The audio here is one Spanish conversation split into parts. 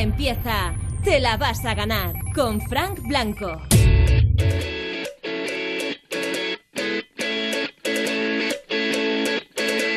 Empieza. Te la vas a ganar con Frank Blanco.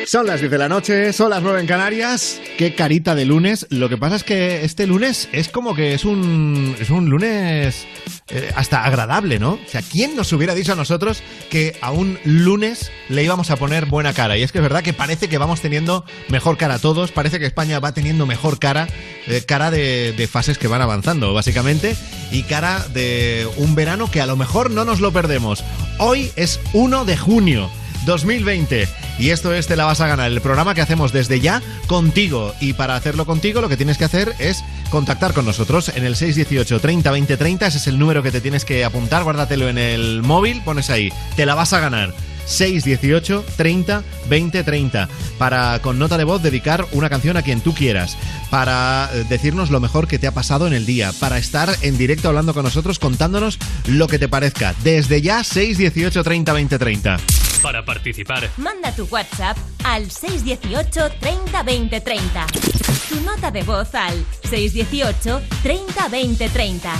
Son las 10 de la noche, son las 9 en Canarias. Qué carita de lunes. Lo que pasa es que este lunes es como que es un, es un lunes eh, hasta agradable, ¿no? O sea, ¿quién nos hubiera dicho a nosotros que a un lunes le íbamos a poner buena cara? Y es que es verdad que parece que vamos teniendo mejor cara todos, parece que España va teniendo mejor cara, eh, cara de, de fases que van avanzando, básicamente, y cara de un verano que a lo mejor no nos lo perdemos. Hoy es 1 de junio. 2020. Y esto es Te la vas a ganar, el programa que hacemos desde ya contigo. Y para hacerlo contigo lo que tienes que hacer es contactar con nosotros en el 618 30 20 30. Ese es el número que te tienes que apuntar. Guárdatelo en el móvil, pones ahí. Te la vas a ganar. 618 30 20 30 para con nota de voz dedicar una canción a quien tú quieras para eh, decirnos lo mejor que te ha pasado en el día para estar en directo hablando con nosotros contándonos lo que te parezca desde ya 618 30 20 30 Para participar, Manda tu WhatsApp al 618 30 20 30. Tu nota de voz al 618 30 20 30.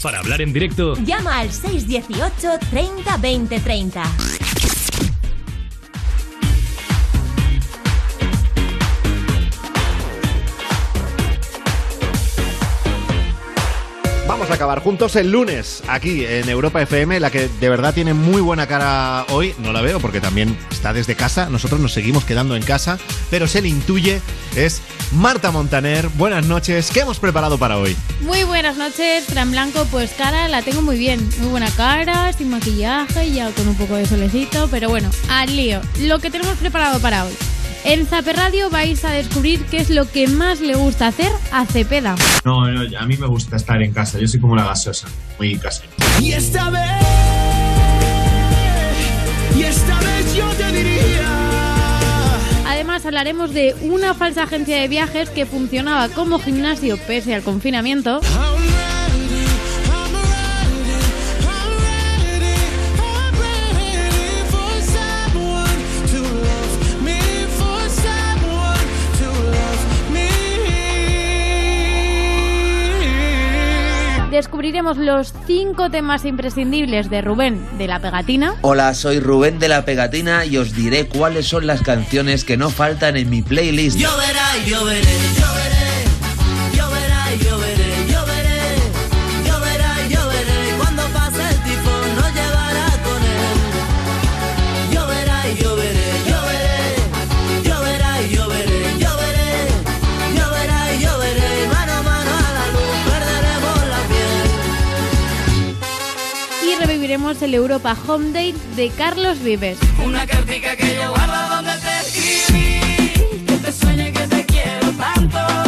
para hablar en directo, Llama al 618 30 20 30. Vamos a acabar juntos el lunes aquí en Europa FM, la que de verdad tiene muy buena cara hoy. No la veo porque también está desde casa. Nosotros nos seguimos quedando en casa, pero se le intuye. Es Marta Montaner. Buenas noches. ¿Qué hemos preparado para hoy? Muy buenas noches, Fran Blanco. Pues cara la tengo muy bien. Muy buena cara, sin maquillaje, ya con un poco de solecito. Pero bueno, al lío. Lo que tenemos preparado para hoy. En Zape Radio vais a descubrir qué es lo que más le gusta hacer a Cepeda. No, no, a mí me gusta estar en casa. Yo soy como la gaseosa, muy casero. Y esta vez, y esta vez yo te diría. Además hablaremos de una falsa agencia de viajes que funcionaba como gimnasio pese al confinamiento. Descubriremos los cinco temas imprescindibles de Rubén de la pegatina. Hola, soy Rubén de la Pegatina y os diré cuáles son las canciones que no faltan en mi playlist. Yo veré, yo veré, yo veré, el Europa Home Date de Carlos Vives. Una cartica que yo guardo donde te escribí, que te sueñe que te quiero tanto,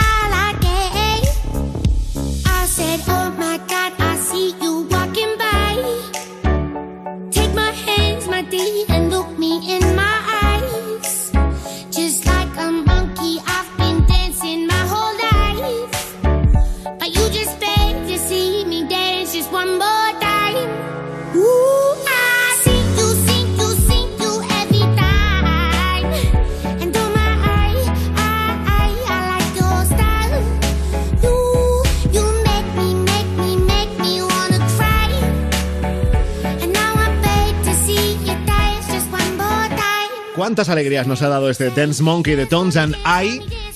¿Cuántas alegrías nos ha dado este Dance Monkey de Tones and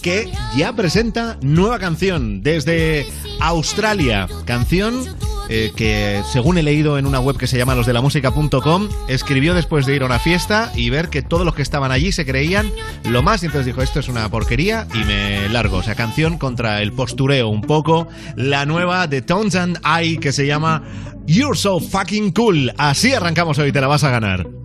que ya presenta nueva canción desde Australia? Canción eh, que según he leído en una web que se llama losdelamusica.com, escribió después de ir a una fiesta y ver que todos los que estaban allí se creían lo más y entonces dijo esto es una porquería y me largo. O sea, canción contra el postureo un poco. La nueva de Tones and que se llama You're So Fucking Cool. Así arrancamos hoy, te la vas a ganar.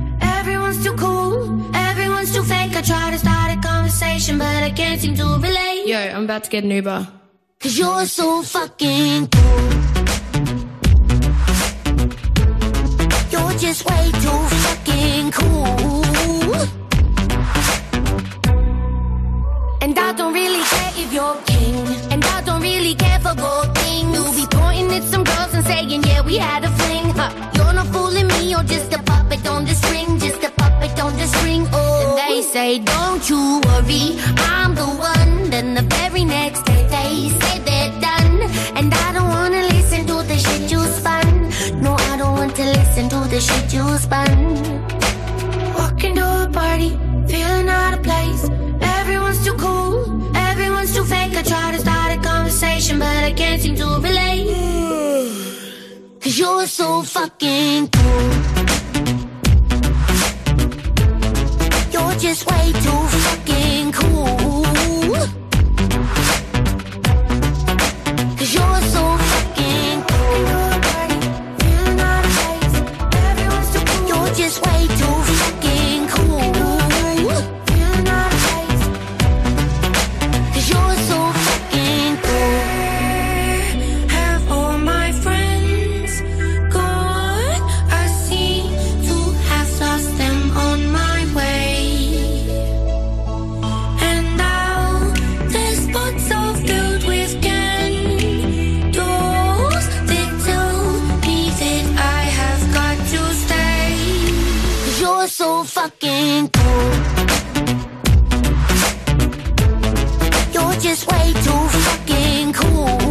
Everyone's too cool, everyone's too fake. I try to start a conversation, but I can't seem to relate. Yo, I'm about to get an Uber. Cause you're so fucking cool. You're just way too fucking cool. And I don't really care if you're king. And I don't really care for gold things. You'll be pointing at some girls and saying, yeah, we had a fling. Huh. You're not fooling me, you're just a puppet on the string. They say, don't you worry, I'm the one. Then the very next day they say they're done. And I don't wanna listen to the shit you spun. No, I don't want to listen to the shit you spun. Walking to a party, feeling out of place. Everyone's too cool, everyone's too fake. I try to start a conversation, but I can't seem to relate. Cause you're so fucking cool. Just way too fucking cool. Fucking cool. You're just way too fucking cool.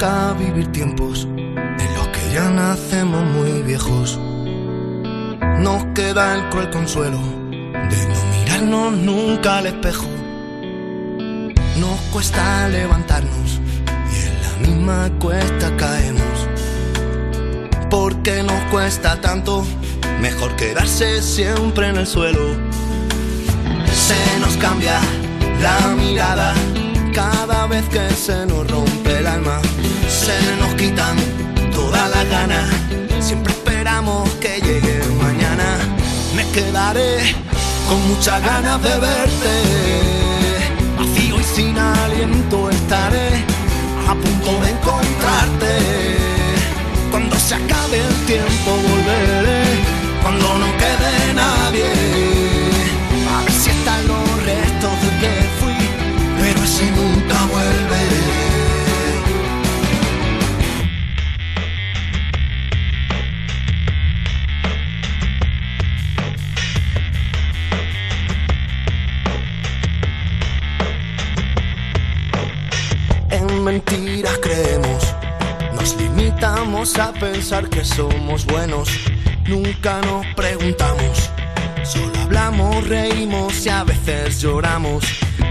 Toca vivir tiempos en los que ya nacemos muy viejos. Nos queda el cruel consuelo de no mirarnos nunca al espejo. Nos cuesta levantarnos y en la misma cuesta caemos. Porque nos cuesta tanto, mejor quedarse siempre en el suelo. Se nos cambia la mirada cada vez que se nos rompe el alma. Se nos quitan todas las ganas. Siempre esperamos que llegue mañana. Me quedaré con muchas ganas de verte. Vacío y sin aliento estaré a punto de encontrarte. Cuando se acabe el tiempo volveré. Cuando no quede nadie. A ver si están los restos de que fui. Pero ese nunca vuelve. Mentiras creemos, nos limitamos a pensar que somos buenos. Nunca nos preguntamos, solo hablamos, reímos y a veces lloramos.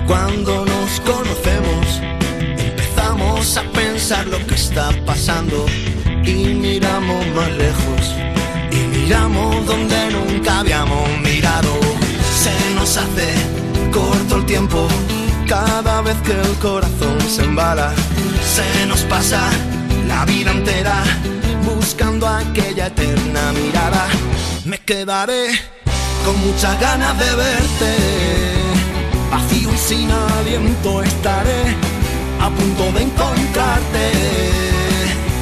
Cuando nos conocemos, empezamos a pensar lo que está pasando y miramos más lejos y miramos donde nunca habíamos mirado. Se nos hace corto el tiempo cada vez que el corazón se embala. Se nos pasa la vida entera buscando aquella eterna mirada. Me quedaré con muchas ganas de verte. Vacío y sin aliento estaré a punto de encontrarte.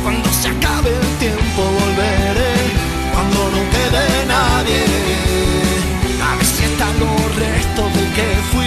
Cuando se acabe el tiempo volveré, cuando no quede nadie. A ver si están los restos del que fui,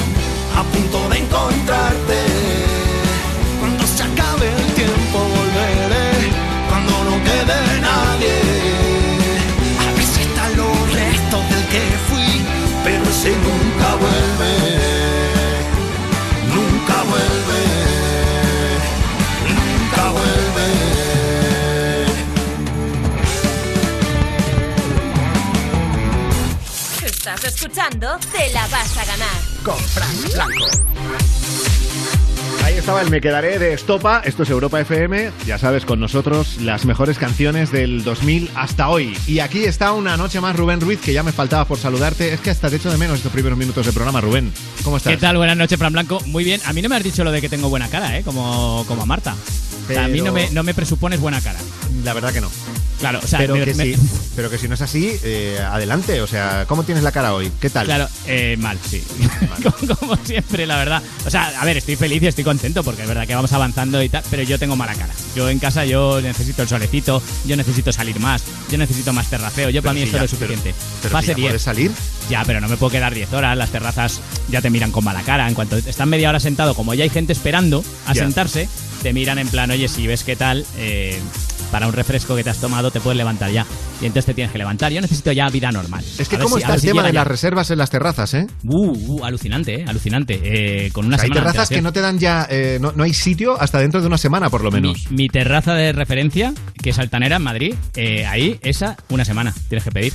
Estás escuchando Te la vas a ganar. Con Frank Blanco. Ahí estaba el Me Quedaré de Estopa, esto es Europa FM, ya sabes, con nosotros las mejores canciones del 2000 hasta hoy. Y aquí está una noche más Rubén Ruiz, que ya me faltaba por saludarte. Es que hasta te echo de menos estos primeros minutos de programa, Rubén. ¿Cómo estás? ¿Qué tal? Buenas noches, Fran Blanco. Muy bien. A mí no me has dicho lo de que tengo buena cara, ¿eh? Como, como a Marta. O sea, a mí no me, no me presupones buena cara. La verdad que no. Claro, o sea, pero, me- que me- sí, pero que si no es así, eh, adelante. O sea, ¿cómo tienes la cara hoy? ¿Qué tal? Claro, eh, mal, sí. como, como siempre, la verdad. O sea, a ver, estoy feliz y estoy contento porque es verdad que vamos avanzando y tal, pero yo tengo mala cara. Yo en casa yo necesito el solecito, yo necesito salir más, yo necesito más terraceo. Yo para mí si esto ya- es suficiente. pero si ya 10. puedes salir. Ya, pero no me puedo quedar 10 horas. Las terrazas ya te miran con mala cara. En cuanto están media hora sentado, como ya hay gente esperando a Ya. sentarse, te miran en plan, oye, si ves qué tal, eh, para un refresco que te has tomado te puedes levantar ya. Y entonces te tienes que levantar. Yo necesito ya vida normal. Es que cómo si- está el si tema de ya. las reservas en las terrazas, ¿eh? Uh, uh, alucinante, eh, alucinante. Eh, con una O sea, hay semana de terrazas que no te dan ya, eh, no, no hay sitio hasta dentro de una semana, por lo menos. Mi, mi terraza de referencia, que es Altanera en Madrid, eh, ahí, esa, una semana. Tienes que pedir.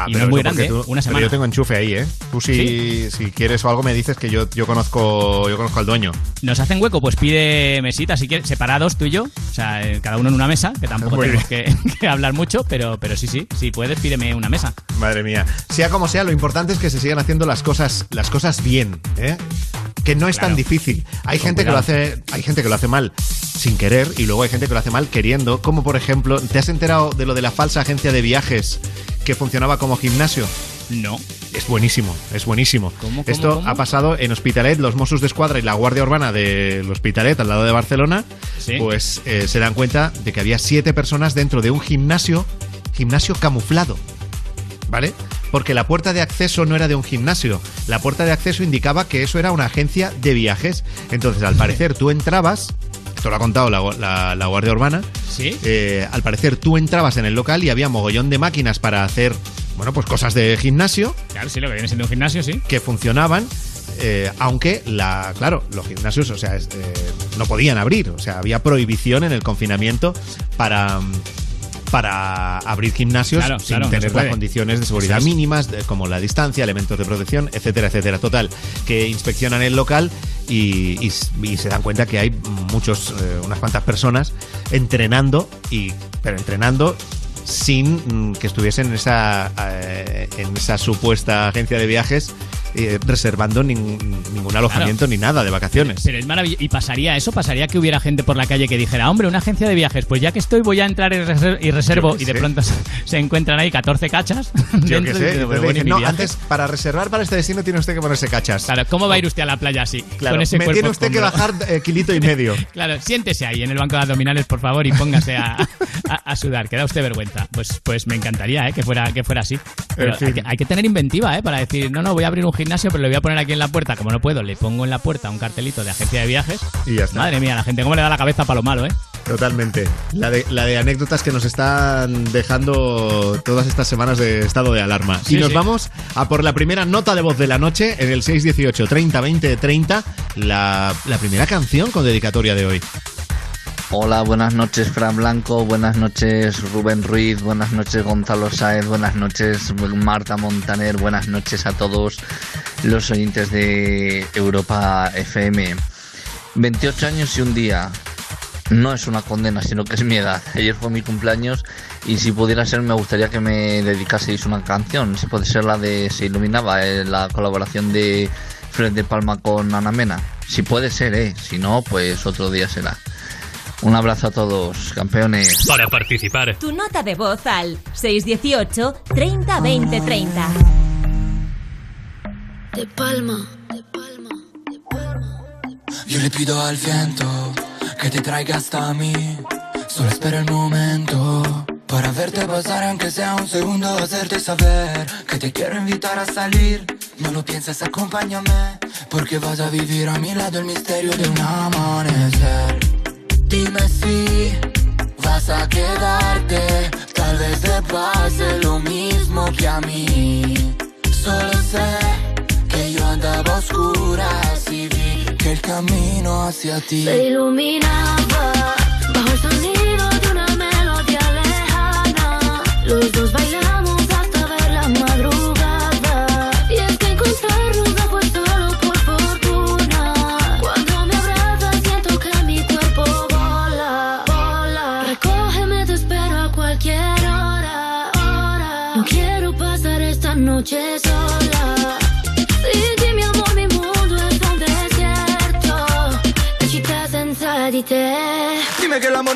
Ah, y pero no es muy grande, tú- una pero semana. yo tengo enchufe ahí, ¿eh? Tú si, si quieres o algo me dices que yo, yo conozco yo conozco al dueño. ¿Nos hacen hueco? Pues pide mesitas, si quieres, separados tú y yo. O sea, eh, cada uno en una mesa, que tampoco Muy tenemos que, que hablar mucho, pero, pero sí, sí, si puedes, pídeme una mesa. Madre mía. Sea como sea, lo importante es que se sigan haciendo las cosas, las cosas bien, ¿eh? Que no es tan difícil. Hay Con gente que lo hace, hay gente que lo hace mal sin querer y luego hay gente que lo hace mal queriendo. Como por ejemplo, ¿te has enterado de lo de la falsa agencia de viajes que funcionaba como gimnasio? No. Es buenísimo, es buenísimo. ¿Cómo, cómo, Esto cómo? ha pasado en Hospitalet, los Mossos de Escuadra y la Guardia Urbana del Hospitalet, al lado de Barcelona, Sí. pues eh, se dan cuenta de que había siete personas dentro de un gimnasio, gimnasio camuflado. ¿Vale? Porque la puerta de acceso no era de un gimnasio. La puerta de acceso indicaba que eso era una agencia de viajes. Entonces, al parecer, tú entrabas. Esto lo ha contado la, la- la Guardia Urbana. ¿Sí? Eh, al parecer, tú entrabas en el local y había mogollón de máquinas para hacer, bueno, pues cosas de gimnasio Claro, sí, lo que viene siendo un gimnasio, sí. que funcionaban, eh, aunque la, claro, los gimnasios, o sea, eh, no podían abrir, o sea, había prohibición en el confinamiento para mm, para abrir gimnasios Claro, sin claro, no se tener las condiciones de seguridad es. mínimas, de- como la distancia, elementos de protección, etcétera, etcétera. Total, que inspeccionan el local y, y s- y se dan cuenta que hay muchos, eh, unas cuantas personas entrenando, y, pero entrenando sin mm, que estuviesen en esa, eh, en esa supuesta agencia de viajes eh, reservando nin- ningún alojamiento ni nada de vacaciones. Pero es maravilloso. ¿Y pasaría eso? ¿Pasaría que hubiera gente por la calle que dijera, hombre, una agencia de viajes, pues ya que estoy voy a entrar y, reser- y reservo y de sé. pronto se, encuentran ahí 14 cachas? Yo y sé. dices, entonces "Pero le bueno, ¿y dicen, mi no, viaje?". antes para reservar para este destino tiene usted que ponerse cachas. Claro, ¿cómo va a ir usted a la playa así? Claro, con ese me tiene usted que bajar eh, kilito y medio. Claro, siéntese ahí en el banco de abdominales, por favor, y póngase a, a- a sudar, que da usted vergüenza. Pues, pues me encantaría, ¿eh? Que fuera, que fuera así. Pero En fin. hay, que, hay que tener inventiva, ¿eh? Para decir, no, no, voy a abrir un gimnasio, pero le voy a poner aquí en la puerta. Como no puedo, le pongo en la puerta un cartelito de agencia de viajes. Y ya está. Madre mía, la gente, ¿cómo le da la cabeza para lo malo, eh? Totalmente. La de, la de anécdotas que nos están dejando todas estas semanas de estado de alarma. Sí, y nos sí. vamos a por la primera nota de voz de la noche en el 618 30 20 30, la, la primera canción con dedicatoria de hoy. Hola, buenas noches Fran Blanco, buenas noches Rubén Ruiz, buenas noches Gonzalo Sáez, buenas noches Marta Montaner, buenas noches a todos los oyentes de Europa FM. 28 años y un día. No es una condena, sino que es mi edad. Ayer fue mi cumpleaños y si pudiera ser me gustaría que me dedicaseis una canción. Si puede ser la de Se Iluminaba, eh, la colaboración de Fred de Palma con Ana Mena. Si puede ser, eh. Si no, pues otro día será. Un abrazo a todos, campeones. Para participar, Tu nota de voz al 618 30 20 30. De palma. Yo le pido al viento que te traiga hasta mí. Solo espera el momento para verte pasar, aunque sea un segundo, hacerte saber que te quiero invitar a salir. No lo pienses, acompáñame, porque vas a vivir a mi lado el misterio de un amanecer. Dime si vas a quedarte, tal vez te pase lo mismo que a mí. Solo sé que yo andaba a oscuras y vi que el camino hacia ti Se iluminaba bajo el sonido de una melodía lejana. Los dos bailamos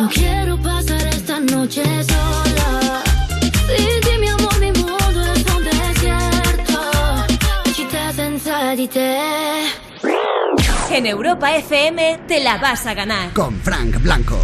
No quiero pasar esta noche sola. Sin ti, mi amor, mi mundo es un desierto. En Europa FM te la vas a ganar. Con Frank Blanco.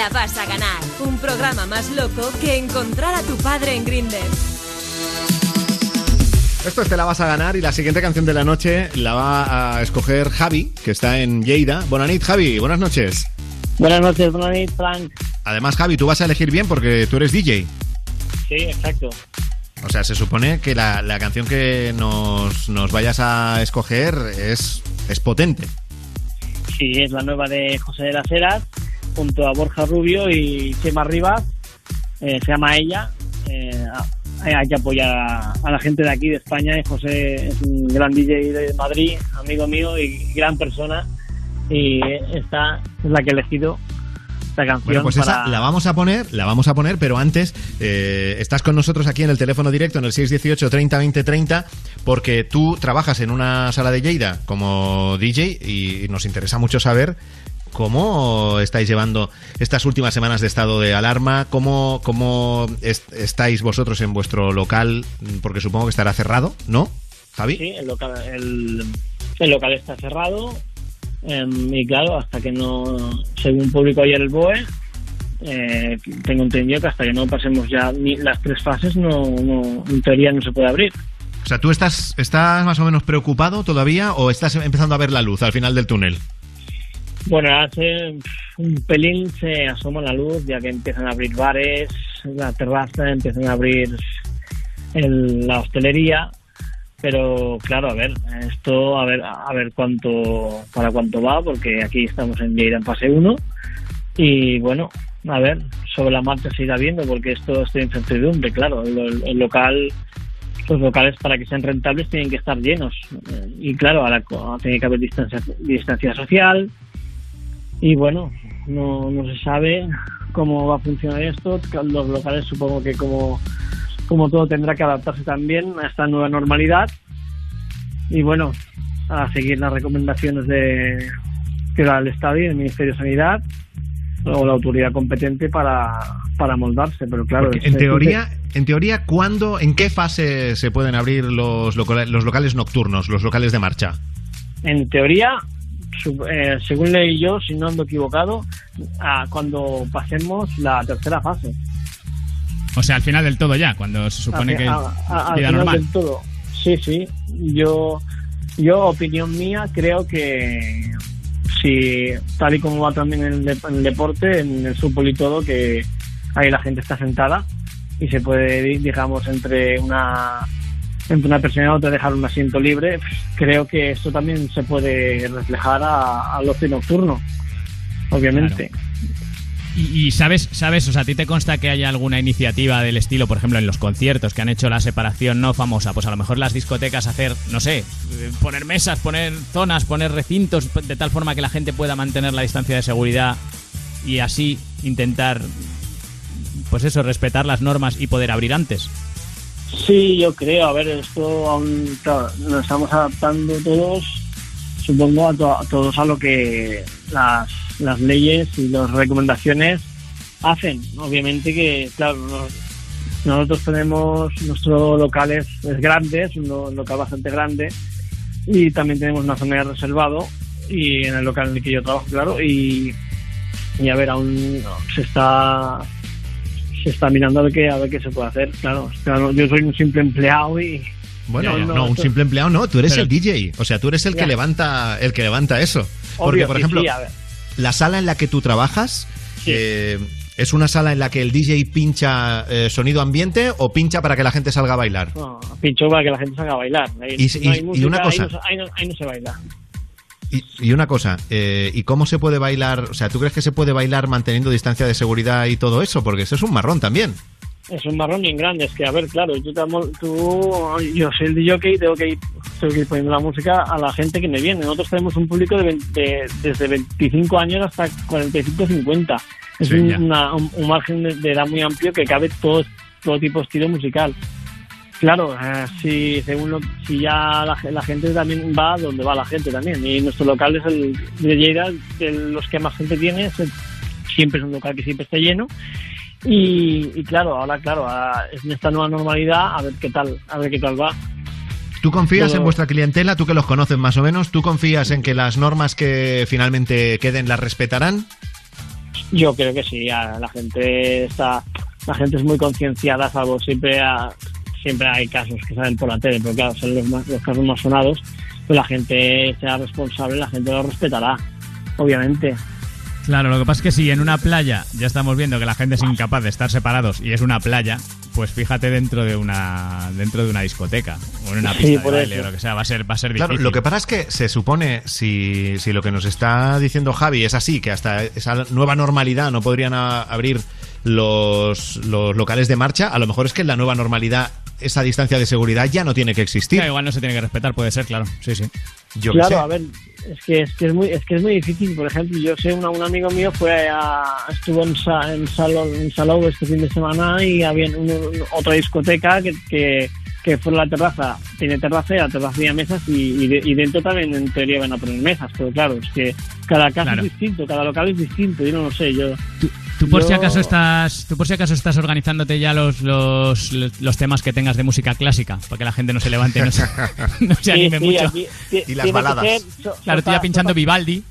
La vas a ganar. Un programa más loco que encontrar a tu padre en Grinder. Esto es Te la vas a ganar y la siguiente canción de la noche la va a escoger Javi, que está en Lleida. Bonanit, Javi, buenas noches. Buenas noches, buenas noches, Frank. Además, Javi, tú vas a elegir bien porque tú eres DJ. Sí, exacto. O sea, se supone que la, la canción que nos, nos vayas a escoger es, es potente. Sí, es la nueva de José de las Heras, junto a Borja Rubio y Chema Rivas. Eh, se llama Ella. Eh, hay que apoyar a, a la gente de aquí, de España. Y José es un gran DJ de Madrid, amigo mío y gran persona. Y esta es la que he elegido, esta canción. Bueno, pues para... esa la vamos a poner, la vamos a poner, pero antes eh, estás con nosotros aquí en el teléfono directo en el 618 30 20 30 porque tú trabajas en una sala de Lleida como DJ y nos interesa mucho saber cómo estáis llevando estas últimas semanas de estado de alarma, cómo, cómo est- estáis vosotros en vuestro local, porque supongo que estará cerrado, ¿no, Javi? Sí, el local, el, el local está cerrado em, y claro, hasta que no, según publicó ayer el BOE, eh, tengo entendido que hasta que no pasemos ya ni las tres fases, no, no- en teoría no se puede abrir. O sea, ¿tú estás, estás más o menos preocupado todavía o estás empezando a ver la luz al final del túnel? Bueno, hace un pelín se asoma la luz, ya que empiezan a abrir bares, la terraza, empiezan a abrir el- la hostelería, pero claro, a ver, esto a ver a ver cuánto para cuánto va, porque aquí estamos en Lleida en fase 1 y bueno, a ver, sobre la marcha se irá viendo, porque esto es de incertidumbre, claro, el, el local los locales para que sean rentables tienen que estar llenos. Y claro, ahora tiene que haber distancia, distancia social y bueno, no, no se sabe cómo va a funcionar esto. Los locales supongo que como, como todo tendrá que adaptarse también a esta nueva normalidad. Y bueno, a seguir las recomendaciones de que da el Estado y el Ministerio de Sanidad o la autoridad competente para, para moldarse. Pero claro, Porque en teoría, en teoría, ¿cuándo, en qué fase se pueden abrir los, loca- los locales nocturnos, los locales de marcha? en teoría, eh, según leí yo, si no ando equivocado, a cuando pasemos la tercera fase. O sea, al final del todo ya, cuando se supone que a- a- al vida final normal. del todo. Sí, sí. Yo, yo, opinión mía, creo que si tal y como va también en el, de- en el deporte, en el fútbol y todo, que ahí la gente está sentada y se puede, digamos, entre una entre una persona y otra dejar un asiento libre, creo que esto también se puede reflejar a- al ocio nocturno, obviamente. Y, y sabes, sabes, o sea, ¿a ti te consta que haya alguna iniciativa del estilo, por ejemplo, en los conciertos que han hecho la separación no famosa? Pues a lo mejor las discotecas hacer, no sé, poner mesas, poner zonas, poner recintos, de tal forma que la gente pueda mantener la distancia de seguridad y así intentar, pues eso, respetar las normas y poder abrir antes. Sí, yo creo. A ver, esto aún claro, nos estamos adaptando todos, supongo, a, to- a todos a lo que las, las leyes y las recomendaciones hacen. Obviamente que, claro, nos- nosotros tenemos, nuestro local es, es grande, es un lo- local bastante grande y también tenemos una zona de reservado y en el local en el que yo trabajo, claro, y, y a ver, aún se está se está mirando a ver qué, a ver qué se puede hacer, claro. Claro, yo soy un simple empleado y... Bueno, No, un esto- simple empleado no, tú eres Pero- el DJ, o sea, tú eres el que levanta el que levanta eso. Porque por ejemplo, sí, la sala en la que tú trabajas eh, es una sala en la que el DJ pincha eh, sonido ambiente o pincha para que la gente salga a bailar. No, pincho para que la gente salga a bailar. Ahí Y- no y- hay y música, una ahí cosa. no se- Ahí no, ahí no se baila. Y, y una cosa, eh, ¿y cómo se puede bailar? O sea, ¿tú crees que se puede bailar manteniendo distancia de seguridad y todo eso? Porque eso es un marrón también. Es un marrón bien grande. Es que, a ver, claro, yo, te amo- tú, yo soy el DJ tengo que, ir, tengo que ir poniendo la música a la gente que me viene. Nosotros tenemos un público de, 20 desde 25 años hasta 45-50. Es Sí, un, una- un- un margen de, de edad muy amplio que cabe todo, todo tipo de estilo musical. Claro, eh, si, según lo- si ya la, la gente también va donde va la gente también. Y nuestro local es el de Lleida, de los que más gente tiene, es el- siempre es un local que siempre está lleno. Y, y claro, ahora claro, ahora en esta nueva normalidad, a ver qué tal, a ver qué tal va. ¿Tú confías en vuestra clientela? ¿Tú que los conoces más o menos? ¿Tú confías en que las normas que finalmente queden las respetarán? Yo creo que sí, a- la gente está, la gente es muy concienciada, salvo siempre a- siempre hay casos que salen por la tele, pero claro, son los, más- los casos más sonados, pues la gente sea responsable, la gente lo respetará, obviamente. Claro, lo que pasa es que si en una playa ya estamos viendo que la gente es incapaz de estar separados y es una playa, pues fíjate dentro de una dentro de una discoteca o en una Sí, pista de baile eso. o lo que sea, va a ser va a ser Claro, difícil. lo que pasa es que se supone, si, si lo que nos está diciendo Javi es así, que hasta esa nueva normalidad no podrían a- abrir los, los locales de marcha, a lo mejor es que en la nueva normalidad esa distancia de seguridad ya no tiene que existir. Claro, igual no se tiene que respetar, puede ser, claro. Sí, sí. Yo claro, a ver, es que es que es muy es que es muy difícil. Por ejemplo, yo sé una, un amigo mío fue a, estuvo en, Sa- en Salón en Salou este fin de semana y había un- un- otra discoteca que, que, que fue la terraza, tiene terraza y la terraza tenía mesas y, y, de- y dentro también en teoría van a poner mesas, pero claro, es que cada caso Claro. es distinto, cada local es distinto, yo no lo sé, yo Tú por si acaso estás, tú por si acaso estás organizándote ya los, los, los temas que tengas de música clásica, para que la gente no se levante, no se, no se Sí, anime sí, mucho. aquí ti- tiene que ser so- claro, tú ya pinchando Vivaldi.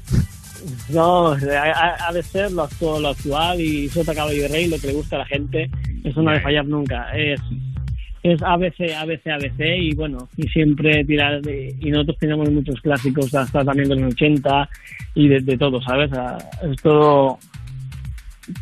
No, ha, de ser lo actual, lo actual y Sota Caballo y Rey, lo que le gusta a la gente, eso no ha de fallar nunca. Es, es ABC, ABC, ABC y bueno, y siempre tirar de, y nosotros tenemos muchos clásicos hasta también de los 80 y de, de todo, ¿sabes? Es todo,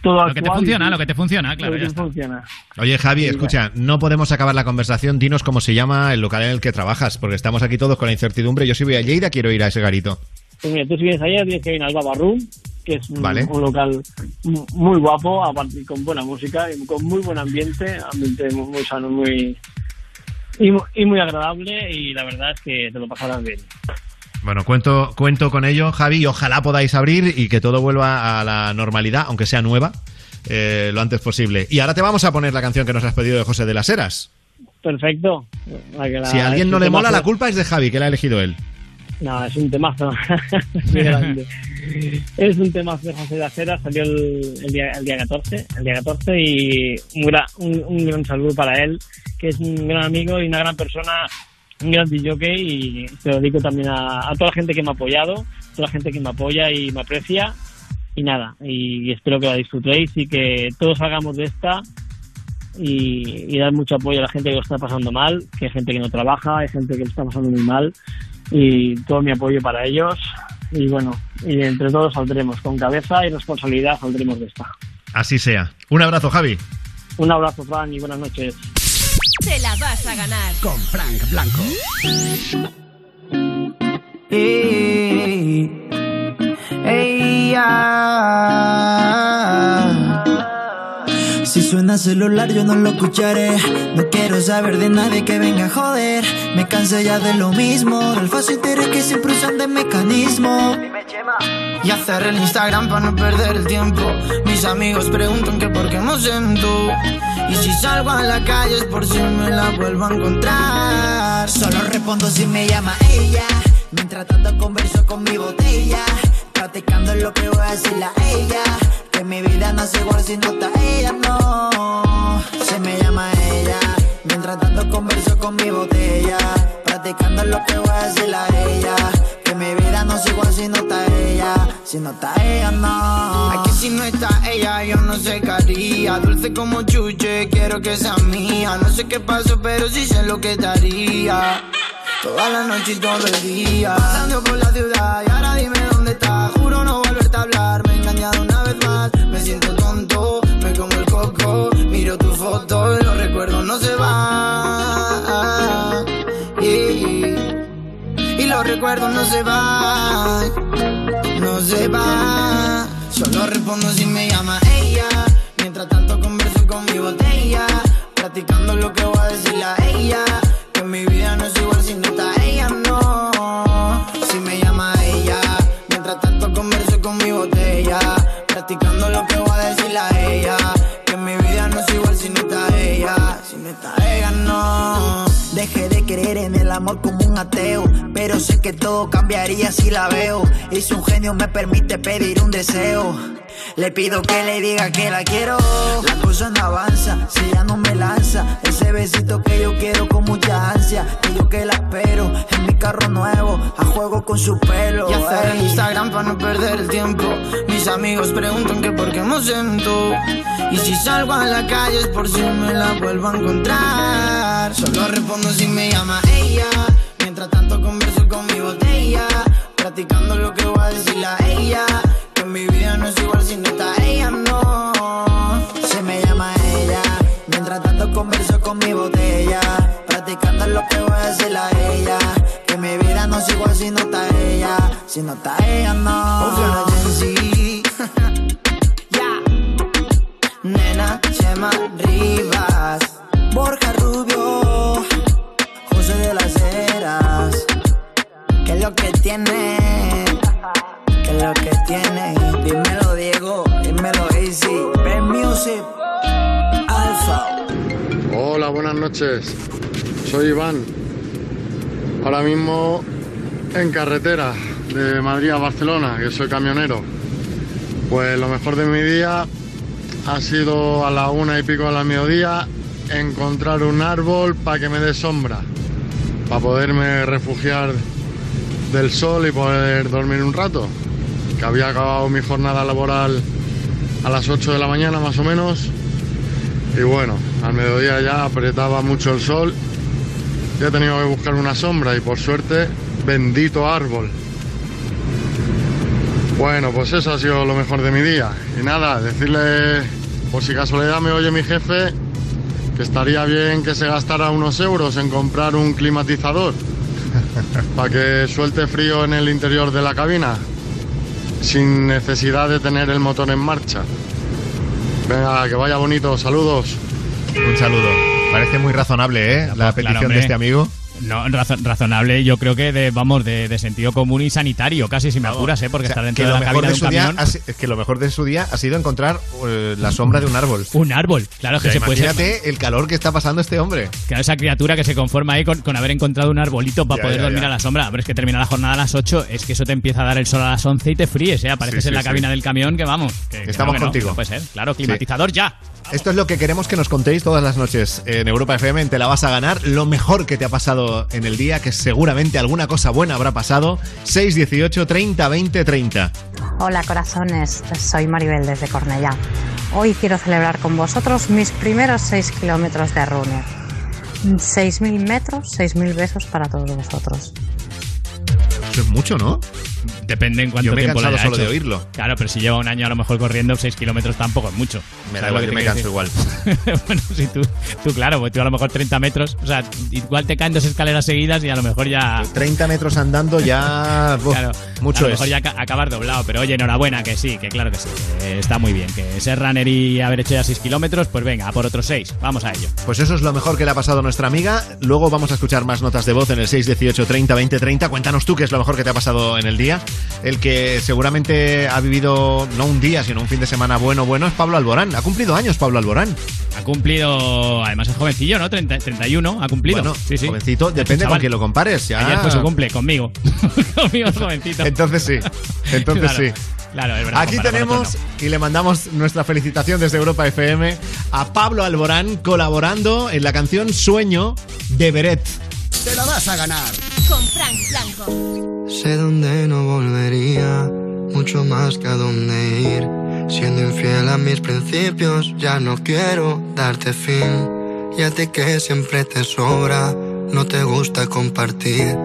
todo Lo que te funciona, y- lo que te funciona, claro, lo que ya te está. funciona. Oye, Javi, Sí, escucha, no podemos acabar la conversación. Dinos cómo se llama el local en el que trabajas, porque estamos aquí todos con la incertidumbre. Yo si voy a Lleida, quiero ir a ese garito. Pues mira, tú si vienes allá tienes que ir al Baba Room, que es un, Vale. un local mu- muy guapo, aparte con buena música y con muy buen ambiente, ambiente muy, muy sano, muy y, y muy agradable y la verdad es que te lo pasarás bien. Bueno, cuento, cuento con ello, Javi, y ojalá podáis abrir y que todo vuelva a la normalidad, aunque sea nueva, eh, lo antes posible. Y ahora te vamos a poner la canción que nos has pedido de José de las Heras. Perfecto. La que la- Si a alguien no le mola, la culpa es de Javi, que la ha elegido él. No, es un temazo. Es un temazo de José de Acera, salió el, el día, el día 14, el día 14 y un, un gran saludo para él, que es un gran amigo y una gran persona, un gran DJ y se lo dedico también a, a toda la gente que me ha apoyado, toda la gente que me apoya y me aprecia y nada, y espero que la disfrutéis y que todos salgamos de esta y, y dar mucho apoyo a la gente que lo está pasando mal, que hay gente que no trabaja, hay gente que lo está pasando muy mal y todo mi apoyo para ellos y bueno, y entre todos saldremos con cabeza y responsabilidad saldremos de esta. Así sea. Un abrazo, Javi. Un abrazo Fran y buenas noches. Te la vas a ganar. Con Frank Blanco. Ey, ah. suena el celular yo no lo escucharé. No quiero saber de nadie que venga a joder. Me cansé ya de lo mismo, del falso interés que siempre usan de mecanismo. Y hacer el Instagram para no perder el tiempo. Mis amigos preguntan que por qué me siento. Y si salgo a la calle es por si me la vuelvo a encontrar. Solo respondo si me llama ella. Mientras tanto converso con mi botella. Practicando lo que voy a decirle a ella. Que mi vida no es igual si no está ella, no. Se me llama ella. Mientras tanto converso con mi botella. Practicando lo que voy a decirle a ella. Que mi vida no es igual si no está ella. Si no está ella, no. Aquí si no está ella, yo no sé qué haría. Dulce como chuche, quiero que sea mía. No sé qué pasó, pero sí sé lo que daría. Toda la noche y todo el día. Pasando por la ciudad y ahora dime dónde estás. Juro no volverte a hablar. Me he engañado una vez más. Me siento tonto, como el coco. Miro tu foto y los recuerdos no se van. Y, y los recuerdos no se van. No se van. Solo respondo si me llama ella. Mientras tanto converso con mi botella. Practicando lo que voy a decirle a ella. Que mi vida no es igual si no está ella, no. Practicando lo que voy a decirle a ella. Que mi vida no es igual si no está ella. Si no está ella, no. Dejé de creer en el amor como un ateo. Pero sé que todo cambiaría si la veo. Y si un genio me permite pedir un deseo. Le pido que le diga que la quiero. La cosa no avanza si ella no me lanza. Ese besito que yo quiero con mucha ansia. Que yo que la espero en mi carro nuevo. A juego con su pelo. Y hacer Instagram para no perder el tiempo. Mis amigos preguntan que por qué me siento. Y si salgo a la calle es por si me la vuelvo a encontrar. Solo respondo si me llama ella. Mientras tanto converso con mi botella. Practicando lo que voy a decirle a ella. Que mi vida no es igual si no está ella, no. Se me llama ella. Mientras tanto converso con mi botella. Practicando lo que voy a decirle a ella. Que mi vida no es igual si no está ella. Si no está ella, no. Sí. Nena, Chema Rivas, Borja Rubio, José de las Heras. ¿Qué es lo que tiene? Hola, buenas noches. Soy Iván. Ahora mismo en carretera de Madrid a Barcelona, que soy camionero. Pues lo mejor de mi día ha sido a la una y pico de la mediodía encontrar un árbol para que me dé sombra, para poderme refugiar del sol y poder dormir un rato. Que había acabado mi jornada laboral a las 8 de la mañana más o menos. Y bueno, al mediodía ya apretaba mucho el sol. Ya he tenido que buscar una sombra y por suerte, bendito árbol. Bueno, pues eso ha sido lo mejor de mi día. Y nada, decirle, por si casualidad me oye mi jefe, que estaría bien que se gastara unos euros en comprar un climatizador para que suelte frío en el interior de la cabina sin necesidad de tener el motor en marcha. Venga, que vaya bonito, saludos. Un saludo. Parece muy razonable, ¿eh? La petición de este amigo. No, razo- razonable, yo creo que de, vamos, de, de sentido común y sanitario, casi si me apuras, ¿eh? Porque O sea, estar dentro de la cabina de un camión. ha es que lo mejor de su día ha sido encontrar eh, la sombra de un árbol. Un árbol, claro que O sea, se puede Imagínate el calor que está pasando este hombre. Claro, esa criatura que se conforma ahí con, con haber encontrado un arbolito para Ya, poder ya, dormir ya. a la sombra. Pero es que termina la jornada a las 8, es que eso te empieza a dar el sol a las 11 y te fríes, ¿eh? Apareces Sí, en la sí. cabina del camión que vamos. que- que Estamos no, que no, contigo. no puede ser, claro, climatizador ya. Esto es lo que queremos que nos contéis todas las noches en Europa FM. en Te la vas a ganar. Lo mejor que te ha pasado en el día, que seguramente alguna cosa buena habrá pasado. 618 30 20 30. Hola corazones, soy Maribel desde Cornellá. Hoy quiero celebrar con vosotros mis primeros 6 kilómetros de runner. 6.000 metros, 6.000 besos para todos vosotros. Eso es mucho, ¿no? Depende en cuánto Yo me he tiempo lo haya solo hecho. de oírlo. Claro, pero si lleva un año a lo mejor corriendo 6 kilómetros tampoco es mucho. Me da ¿Sabes lo igual, que yo me canso decir? igual. bueno, si tú, tú claro, pues tú a lo mejor 30 metros, o sea, igual te caen dos escaleras seguidas y a lo mejor ya... 30 metros andando ya. uf, Claro, mucho a lo mejor es. ya aca- acabar doblado, pero oye, enhorabuena, que sí, que claro que sí, que está muy bien, que ser runner y haber hecho ya 6 kilómetros, pues venga, a por otros 6, vamos a ello. Pues eso es lo mejor que le ha pasado a nuestra amiga. Luego vamos a escuchar más notas de voz en el 618 30 20 30. Cuéntanos tú qué es lo mejor que te ha pasado en el día. El que seguramente ha vivido no un día, sino un fin de semana bueno, bueno, es Pablo Alborán. Ha cumplido años Pablo Alborán. Ha cumplido, además es jovencillo, ¿no? 30 31, ha cumplido. Bueno, sí, sí. jovencito, depende con quién lo compares. Ya. Ayer fue su cumple, conmigo. conmigo es jovencito. Entonces sí, entonces Claro, sí. Claro, es verdad. Aquí tenemos otros y le mandamos nuestra felicitación desde Europa FM a Pablo Alborán colaborando en la canción Sueño de Beret. Te la vas a ganar. Con Frank Blanco. Sé dónde no volvería, mucho más que a dónde ir. Siendo infiel a mis principios, ya no quiero darte fin. Y a ti que siempre te sobra, no te gusta compartir.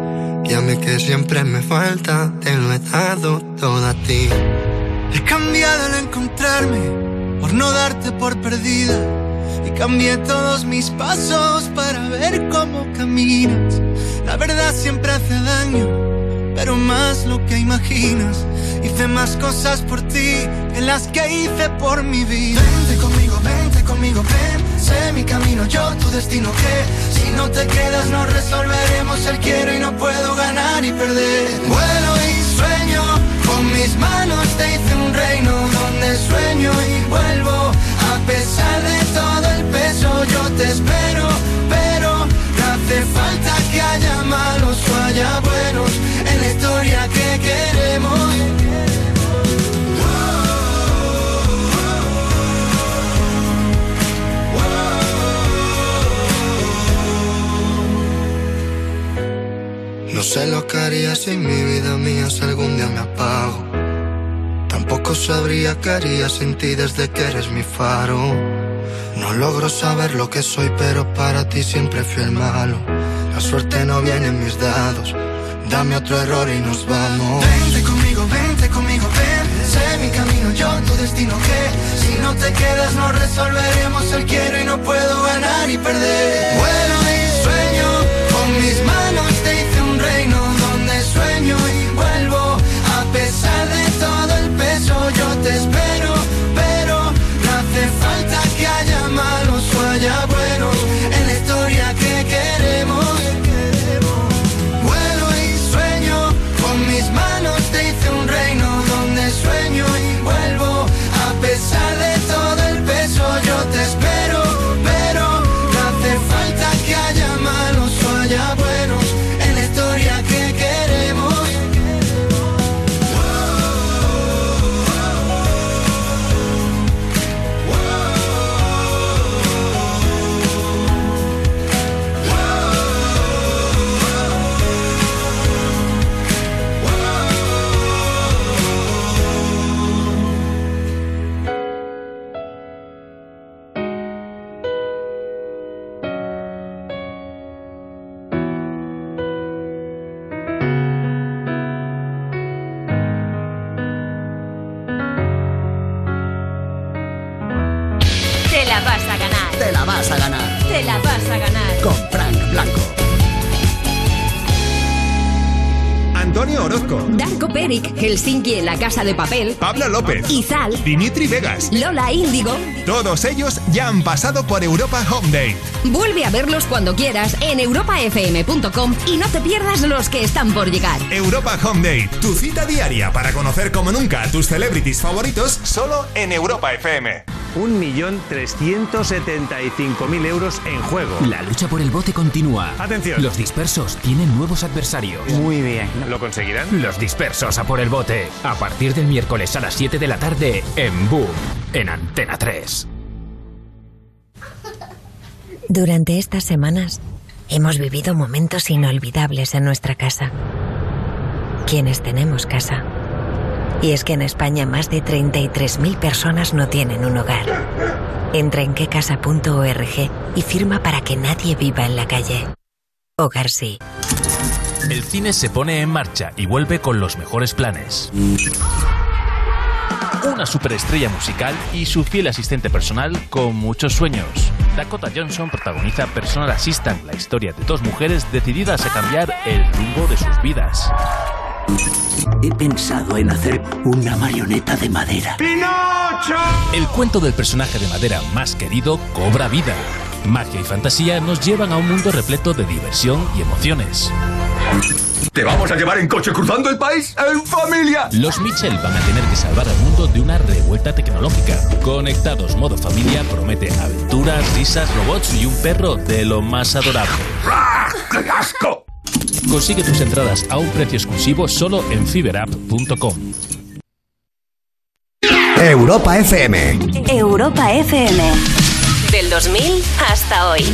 Y a mí que siempre me falta, te lo he dado todo a ti. He cambiado al encontrarme, por no darte por perdida. Y cambié todos mis pasos para ver cómo caminas. La verdad siempre hace daño, pero más lo que imaginas. Hice más cosas por ti que las que hice por mi vida. Vente conmigo, vente conmigo, ven. Sé mi camino, yo tu destino que si no te quedas no resolveremos el quiero y no puedo ganar y perder. Vuelo y sueño, con mis manos te hice un reino donde sueño y vuelvo. A pesar de todo peso yo te espero, pero no hace falta que haya malos o haya buenos en la historia que queremos. No sé lo que haría si mi vida mía si algún día me apago. Tampoco sabría qué haría sin ti desde que eres mi faro. No logro saber lo que soy, pero para ti siempre fui el malo. La suerte no viene en mis dados. Dame otro error y nos vamos. Vente conmigo, vente conmigo, ven. Sé mi camino, yo tu destino que si no te quedas no resolveremos el quiero y no puedo ganar y perder. Vuelo y sueño, con mis manos te hice un reino donde sueño y vuelvo. A pesar de todo el peso yo te espero, Orozco, Darko Peric, Helsinki en la Casa de Papel, Pablo López, Izal, Dimitri Vegas. Lola Índigo. Todos ellos ya han pasado por Europa Home Date. Vuelve a verlos cuando quieras en europafm.com y no te pierdas los que están por llegar. Europa Home Date, tu cita diaria para conocer como nunca a tus celebrities favoritos solo en Europa FM. 1.375.000 euros en juego. La lucha por el bote continúa. Atención. Los dispersos tienen nuevos adversarios. Muy bien. ¿Lo conseguirán? Los dispersos a por el bote. A partir del miércoles a las 7 de la tarde en Boom, en Antena 3. Durante estas semanas hemos vivido momentos inolvidables en nuestra casa. Quienes tenemos casa. Y es que en España más de 33.000 personas no tienen un hogar. Entra en quecasa.org y firma para que nadie viva en la calle. Hogar sí. El cine se pone en marcha y vuelve con los mejores planes. Una superestrella musical y su fiel asistente personal con muchos sueños. Dakota Johnson protagoniza Personal Assistant, la historia de dos mujeres decididas a cambiar el rumbo de sus vidas. He pensado en hacer una marioneta de madera. ¡Pinocho! El cuento del personaje de madera más querido cobra vida. Magia y fantasía nos llevan a un mundo repleto de diversión y emociones. ¿Te vamos a llevar en coche cruzando el país en familia? Los Mitchell van a tener que salvar al mundo de una revuelta tecnológica. Conectados modo familia promete aventuras, risas, robots y un perro de lo más adorable. ¡Ah, ¡Qué asco! Consigue tus entradas a un precio exclusivo solo en fiberapp.com. Europa FM. Europa FM. Del 2000 hasta hoy.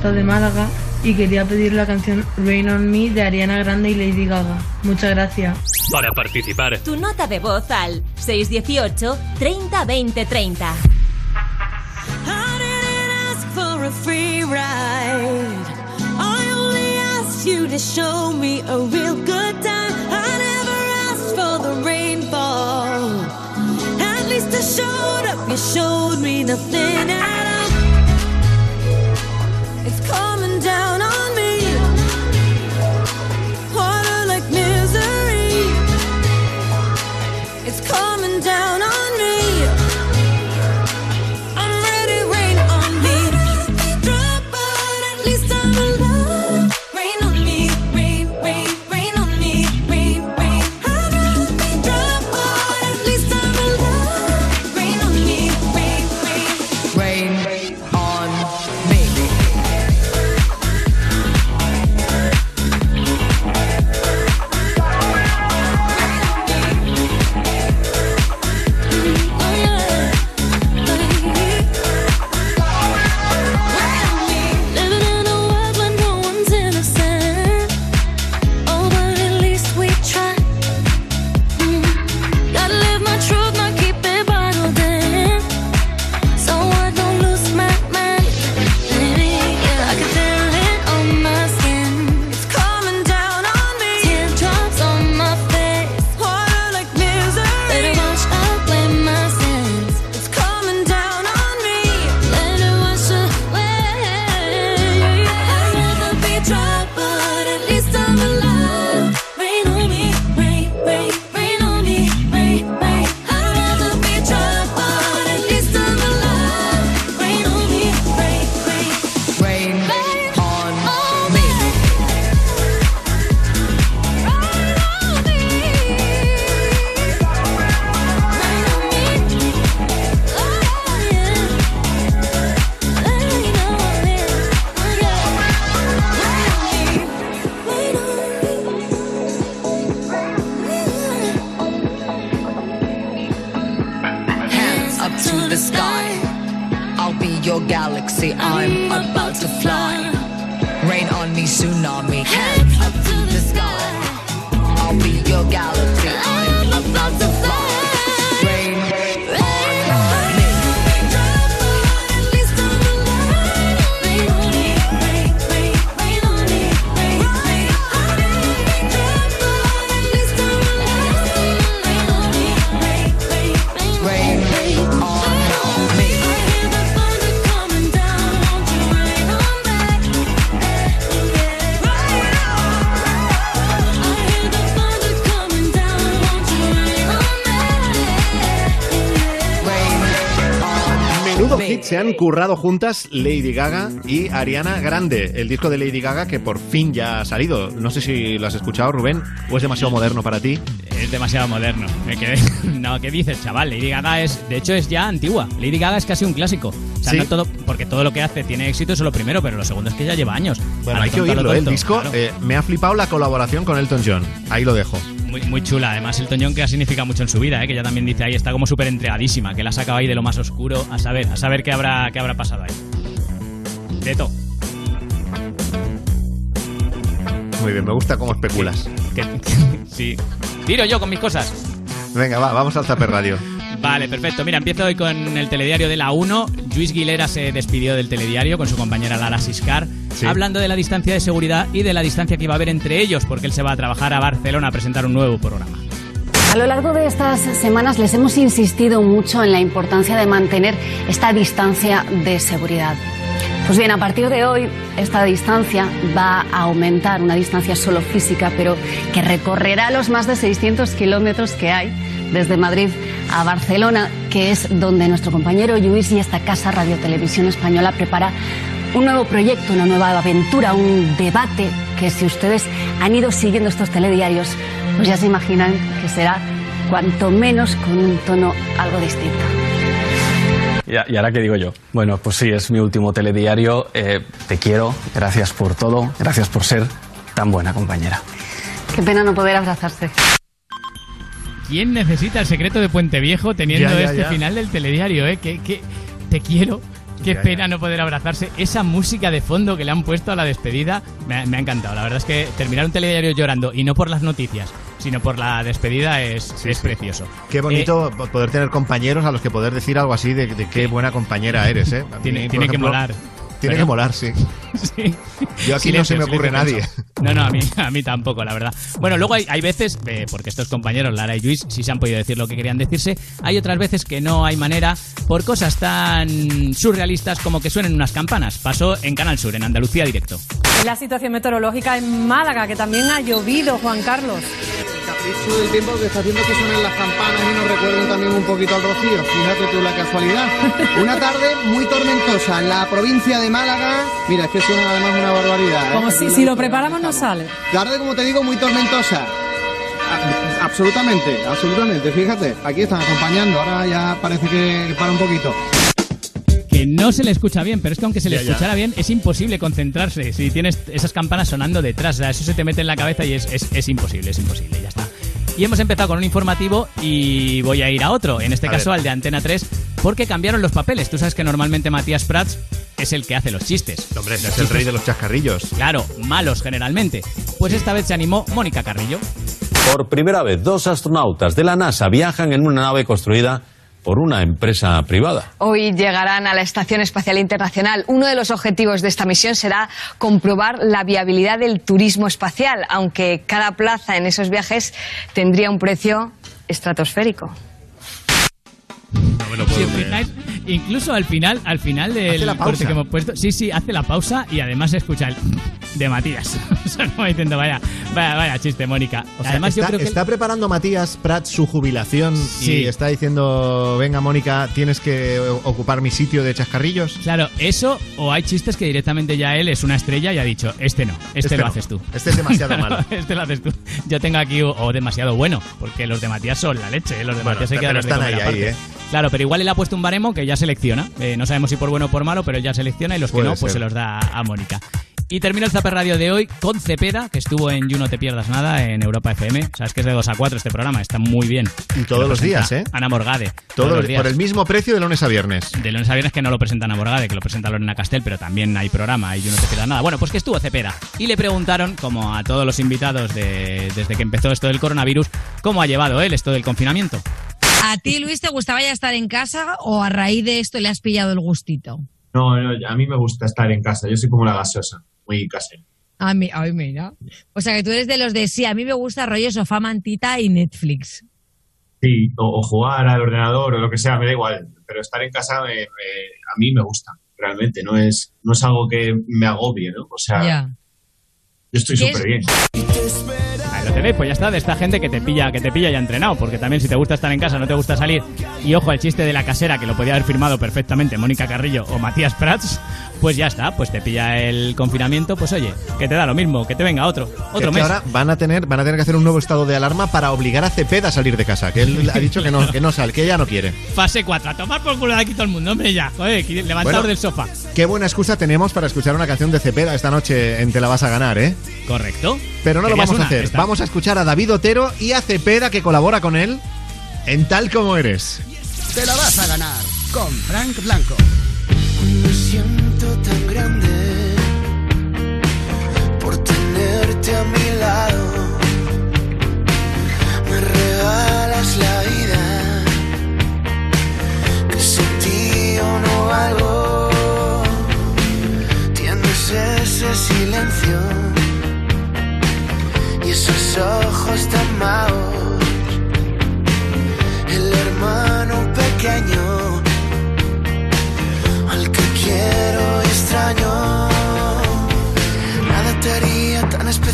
Marta de Málaga y quería pedir la canción Rain on Me de Ariana Grande y Lady Gaga. Muchas gracias. Para participar, Tu nota de voz al 618 30 20 30. I didn't ask for a free ride. I only asked you to show me a real good time. I never asked for the rainfall. At least I showed up. You showed me nothing at currado juntas Lady Gaga y Ariana Grande, el disco de Lady Gaga que por fin ya ha salido. No sé si lo has escuchado, Rubén, o es demasiado moderno para ti. Es demasiado moderno. Me quedé. No, ¿qué dices, chaval? Lady Gaga es. De hecho, es ya antigua. Lady Gaga es casi un clásico. O sea, Sí. no todo. Porque todo lo que hace tiene éxito, eso es lo primero, pero lo segundo es que ya lleva años. Bueno, hay que tonto, oírlo, ¿eh? el tonto, disco. claro. eh, me ha flipado la colaboración con Elton John. Ahí lo dejo. Muy, muy chula, además el Toñón que ha significado mucho en su vida, ¿eh? que ella también dice ahí, está como súper entregadísima, que la ha sacado ahí de lo más oscuro, a saber, a saber qué habrá, qué habrá pasado ahí. De todo. Muy bien, me gusta cómo especulas. sí. Tiro yo con mis cosas. Venga, va, vamos al Zaper Radio. Vale, perfecto. Mira, empiezo hoy con el telediario de la 1. Luis Guilera se despidió del telediario con su compañera Lara Siscar, hablando de la distancia de seguridad y de la distancia que iba a haber entre ellos, porque él se va a trabajar a Barcelona a presentar un nuevo programa. A lo largo de estas semanas les hemos insistido mucho en la importancia de mantener esta distancia de seguridad. Pues bien, a partir de hoy esta distancia va a aumentar, una distancia solo física, pero que recorrerá los más de 600 kilómetros que hay desde Madrid a Barcelona, que es donde nuestro compañero Luis y esta casa Radio Televisión Española prepara un nuevo proyecto, una nueva aventura, un debate que si ustedes han ido siguiendo estos telediarios, pues ya se imaginan que será cuanto menos con un tono algo distinto. ¿Y ahora qué digo yo? Bueno, pues sí, es mi último telediario. Eh, te quiero, gracias por todo, gracias por ser tan buena compañera. Qué pena no poder abrazarse. ¿Quién necesita el secreto de Puente Viejo teniendo Ya, ya, este ya. final del telediario, eh? Que, que te quiero. Qué Ya, pena no poder abrazarse. Esa música de fondo que le han puesto a la despedida me ha, me ha encantado. La verdad es que terminar un telediario llorando, y no por las noticias, sino por la despedida, es, es precioso. Qué bonito poder tener compañeros a los que poder decir algo así de, de qué buena compañera eres, ¿eh? Mí, Tiene- tiene que ejemplo, molar. Tiene Pero- que molar, sí. Sí. Yo aquí no se me ocurre nadie. No, no, a mí, a mí tampoco, la verdad. Bueno, luego hay, hay veces, eh, porque estos compañeros, Lara y Luis, sí se han podido decir lo que querían decirse, hay otras veces que no hay manera por cosas tan surrealistas como que suenen unas campanas. Pasó en Canal Sur, en Andalucía Directo. La situación meteorológica en Málaga, que también ha llovido, Juan Carlos. Capricho del tiempo que está haciendo que suenen las campanas y nos recuerden también un poquito al rocío. Fíjate tú la casualidad. Una tarde muy tormentosa en la provincia de Málaga. Mira, es que suena además una barbaridad. ¿eh? Como si, si lo preparamos no sale. Tarde, como te digo, muy tormentosa. A- Absolutamente, absolutamente. Fíjate, aquí están acompañando. Ahora ya parece que para un poquito. Que no se le escucha bien, pero es que aunque se le Ya, ya. escuchara bien, es imposible concentrarse si tienes esas campanas sonando detrás. O sea, eso se te mete en la cabeza y es, es- es imposible, es imposible, ya está. Y hemos empezado con un informativo y voy a ir a otro, en este A caso ver. al de Antena 3, porque cambiaron los papeles. Tú sabes que normalmente Matías Prats es el que hace los chistes. Hombre, Los es el rey de los chascarrillos. Claro, malos generalmente. Pues esta vez se animó Mónica Carrillo. Por primera vez, dos astronautas de la NASA viajan en una nave construida por una empresa privada. Hoy llegarán a la Estación Espacial Internacional. Uno de los objetivos de esta misión será comprobar la viabilidad del turismo espacial, aunque cada plaza en esos viajes tendría un precio estratosférico. Si os fijáis, incluso al final, al final del la corte que hemos puesto, sí, sí, hace la pausa y además se escucha el de Matías. o sea, como diciendo, vaya, vaya, vaya chiste, Mónica. O sea, además, está, yo creo que está preparando Matías Prat su jubilación Sí. y está diciendo, venga Mónica, tienes que ocupar mi sitio de chascarrillos. Claro, eso o hay chistes que directamente ya él es una estrella y ha dicho, este no, este, Este lo no, haces tú. este es demasiado malo. este lo haces tú. Yo tengo aquí, o, o demasiado bueno, porque los de Matías son la leche, ¿eh? los de Bueno, Matías hay que pero darles de están comer ahí, ahí. ¿eh? Claro, pero igual él ha puesto un baremo que ya selecciona. Eh, no sabemos si por bueno o por malo, pero él ya selecciona y los que no, pues ser. se los da a Mónica. Y termino el Zaper Radio de hoy con Cepeda, que estuvo en You No Te Pierdas Nada en Europa FM. Sabes que es de 2 a 4 este programa, está muy bien. Y todos Lo los días, ¿eh? Ana Morgade. Todo los días. por el mismo precio de lunes a viernes. De lunes a viernes que no lo presenta Ana Morgade, que lo presenta Lorena Castel, pero también hay programa y yo no te pierdas nada. Bueno, pues que estuvo Cepeda. Y le preguntaron, como a todos los invitados de- desde que empezó esto del coronavirus, cómo ha llevado él esto del confinamiento. ¿A ti, Luis, te gustaba ya estar en casa o a raíz de esto le has pillado el gustito? No, no, a mí me gusta estar en casa. Yo soy como la gaseosa, muy casero. A mí, ay, mira. O sea que tú eres de los de sí, a mí me gusta rollo sofá, mantita y Netflix. Sí, o, o jugar al ordenador o lo que sea, me da igual. Pero estar en casa me- me- a mí me gusta, realmente. No es, no es algo que me agobie, ¿no? O sea, yo estoy ¿Qué es- súper bien. Pues ya está, de esta gente que te pilla, que te pilla ya entrenado, porque también si te gusta estar en casa, no te gusta salir, y ojo al chiste de la casera, que lo podía haber firmado perfectamente Mónica Carrillo o Matías Prats, pues ya está, pues te pilla el confinamiento, pues oye, que te da lo mismo, que te venga otro, otro Es que mes. ahora van a tener van a tener que hacer un nuevo estado de alarma para obligar a Cepeda a salir de casa, que él ha dicho que no que no sale, que ya no quiere. Fase 4, a tomar por culo de aquí todo el mundo, hombre, ya, joder, levantaos Bueno. del sofá. Qué buena excusa tenemos para escuchar una canción de Cepeda esta noche en Te la vas a ganar, ¿eh? Correcto. Pero no lo ¿Querías vamos a una? hacer. Esta. Vamos a escuchar a David Otero y a Cepeda que colabora con él en Tal como eres. Te la vas a ganar con Frank Blanco. Me siento tan grande por tenerte a mi lado. Me regalas la vida, que sin ti yo no valgo. Tienes ese silencio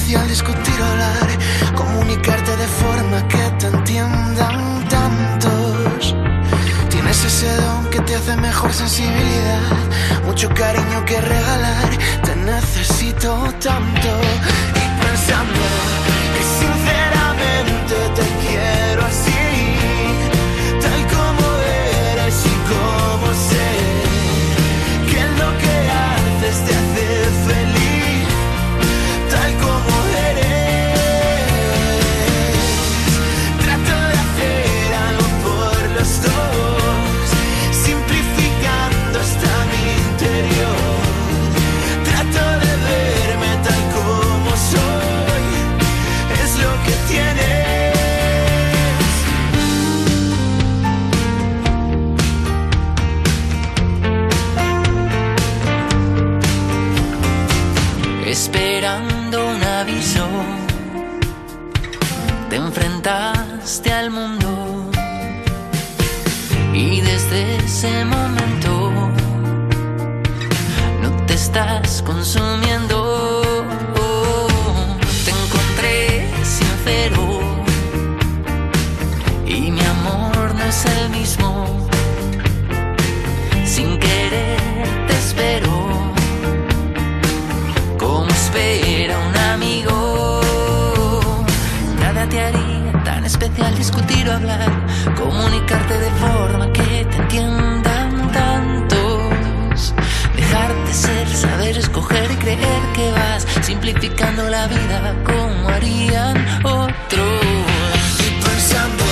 especial discutir hablar, comunicarte de forma que te entiendan tantos. Tienes ese don que te hace mejor sensibilidad, mucho cariño que regalar, te necesito tanto. Y pensando que sinceramente te ese momento no te estás consumiendo. Te encontré sincero y mi amor no es el mismo. Sin querer te espero como espera un amigo. Nada te haría tan especial discutir o hablar, comunicarte de forma entiendan tantos. Dejar de ser, saber escoger y creer que vas simplificando la vida como harían otros. Y pensando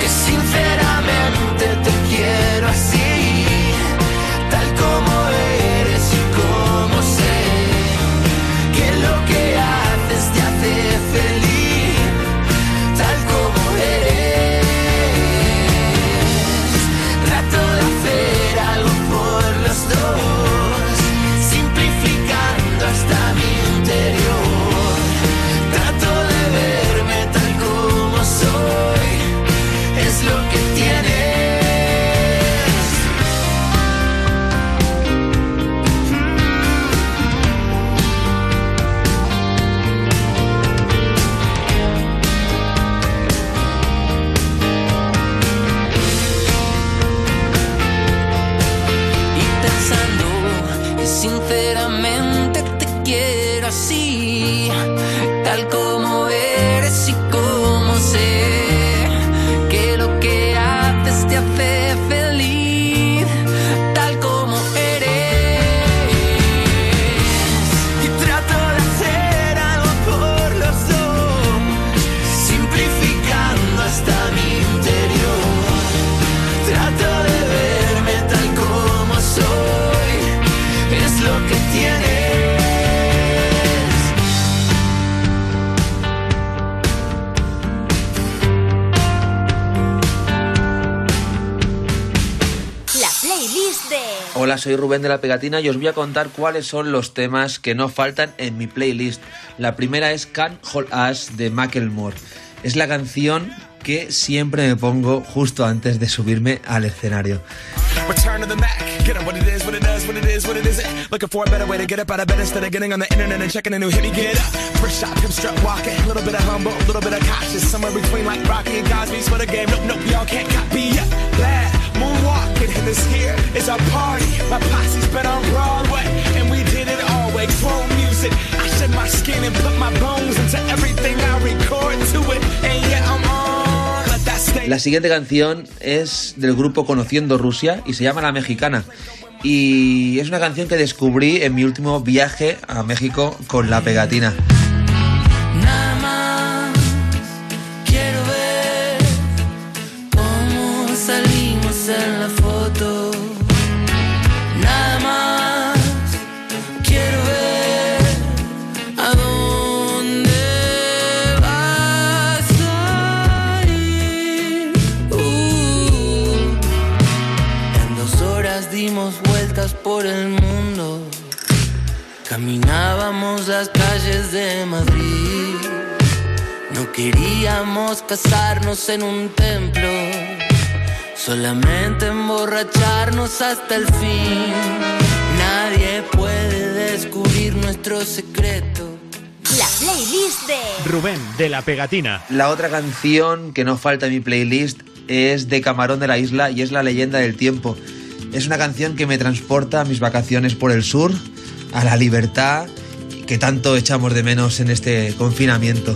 que sinceramente de Hola, soy Rubén de la Pegatina y os voy a contar cuáles son los temas que no faltan en mi playlist. La primera es Can't Hold Us de Macklemore. Es la canción que siempre me pongo justo antes de subirme al escenario. It this here is our party. My posse's been on Broadway. And we did it all way. Chrome music. I shed my skin and put my bones into everything I record to it. And yeah, I'm on. La siguiente canción es del grupo Conociendo Rusia y se llama La Mexicana. Y es una canción que descubrí en mi último viaje a México con la pegatina. De Madrid. No queríamos casarnos en un templo, solamente emborracharnos hasta el fin. Nadie puede descubrir nuestro secreto. La playlist de Rubén de la Pegatina. La otra canción que no falta en mi playlist es de Camarón de la Isla y es La leyenda del tiempo. Es una canción que me transporta a mis vacaciones por el sur, a la libertad que tanto echamos de menos en este confinamiento.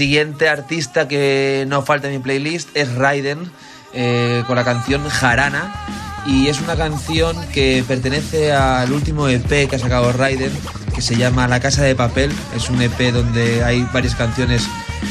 Siguiente artista que no falta en mi playlist es Raiden eh, con la canción Jarana. Y es una canción que pertenece al último EP que ha sacado Raiden, que se llama La Casa de Papel. Es un EP donde hay varias canciones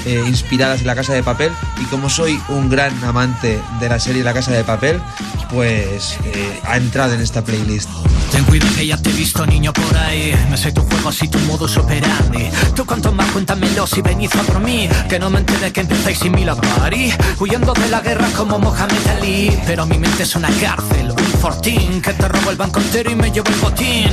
eh, inspiradas en La Casa de Papel. Y como soy un gran amante de la serie La Casa de Papel, pues eh, ha entrado en esta playlist. Ten cuidado que ya te he visto niño por ahí. Me sé tu juego y tu modus operandi. Tú cuanto más cuéntamelo si venís a por mí. Que no me entere que empecéis sin party Huyendo de la guerra como Mohamed Ali. Pero mi mente es una cárcel, un fortín Que te robo el banco entero y me llevo el botín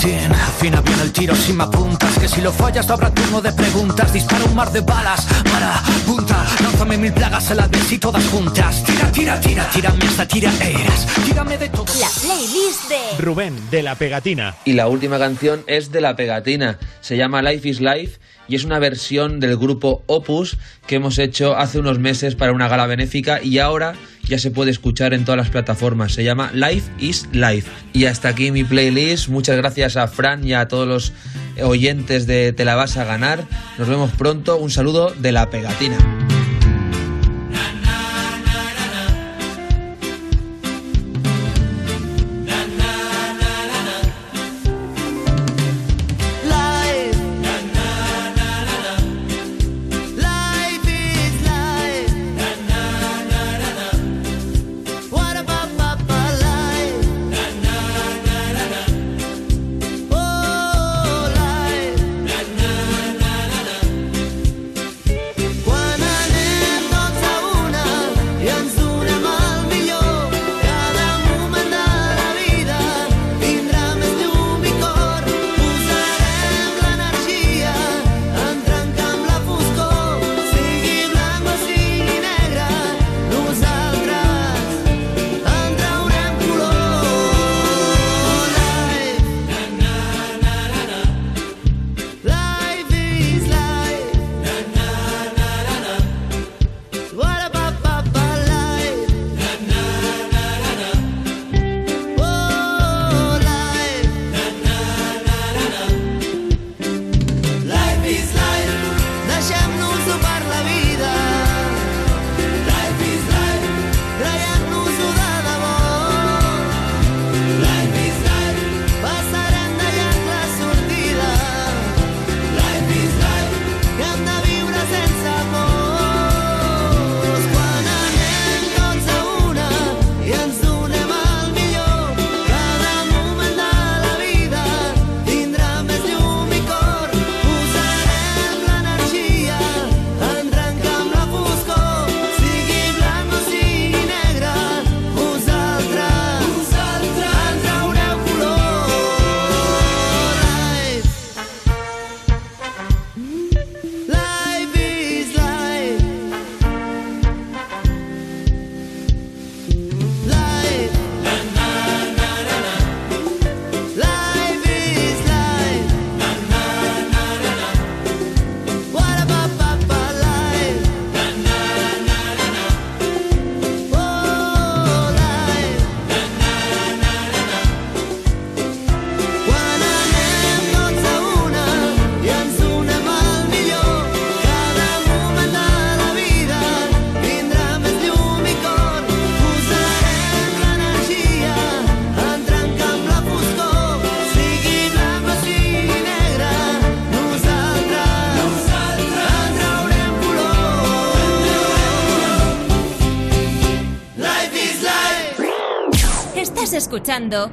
Tin, Afina bien el tiro si me apuntas Que si lo fallas no habrá turno de preguntas. Dispara un mar de balas para punta Lánzame mil plagas a la vez y todas juntas. Tira, tira, tira, tírame hasta tiraeras. Tírame de todo. La playlist de Rubén, de la pegatina. Y la última canción es de la pegatina. Se llama Life is Life y es una versión del grupo Opus que hemos hecho hace unos meses para una gala benéfica y ahora ya se puede escuchar en todas las plataformas. Se llama Life is Life. Y hasta aquí mi playlist. Muchas gracias a Fran y a todos los oyentes de Te la vas a ganar. Nos vemos pronto. Un saludo de la pegatina.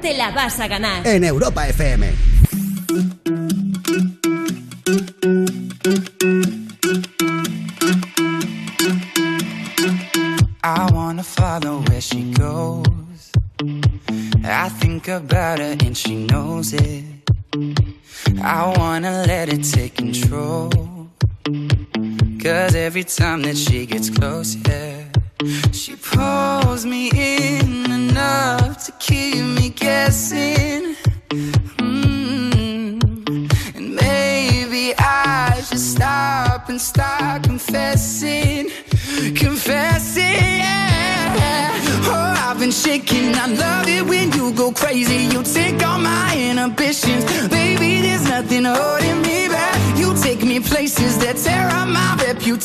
Te la vas a ganar. En Europa FM.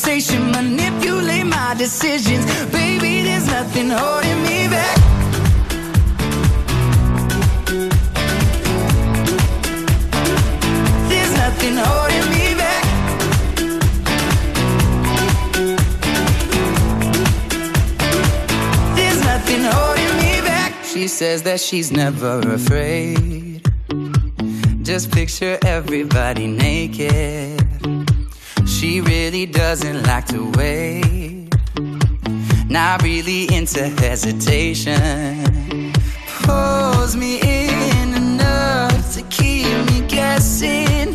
My manipulate my decisions, baby. There's nothing holding me back. There's nothing holding me back. There's nothing holding me back. She says that she's never afraid. Just picture everybody naked. She really doesn't like to wait. Not really into hesitation. Pulls me in enough to keep me guessing.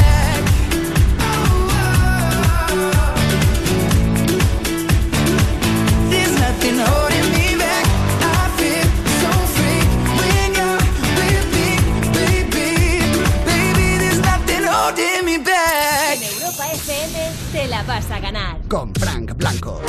La vas a ganar. Con Frank Blanco.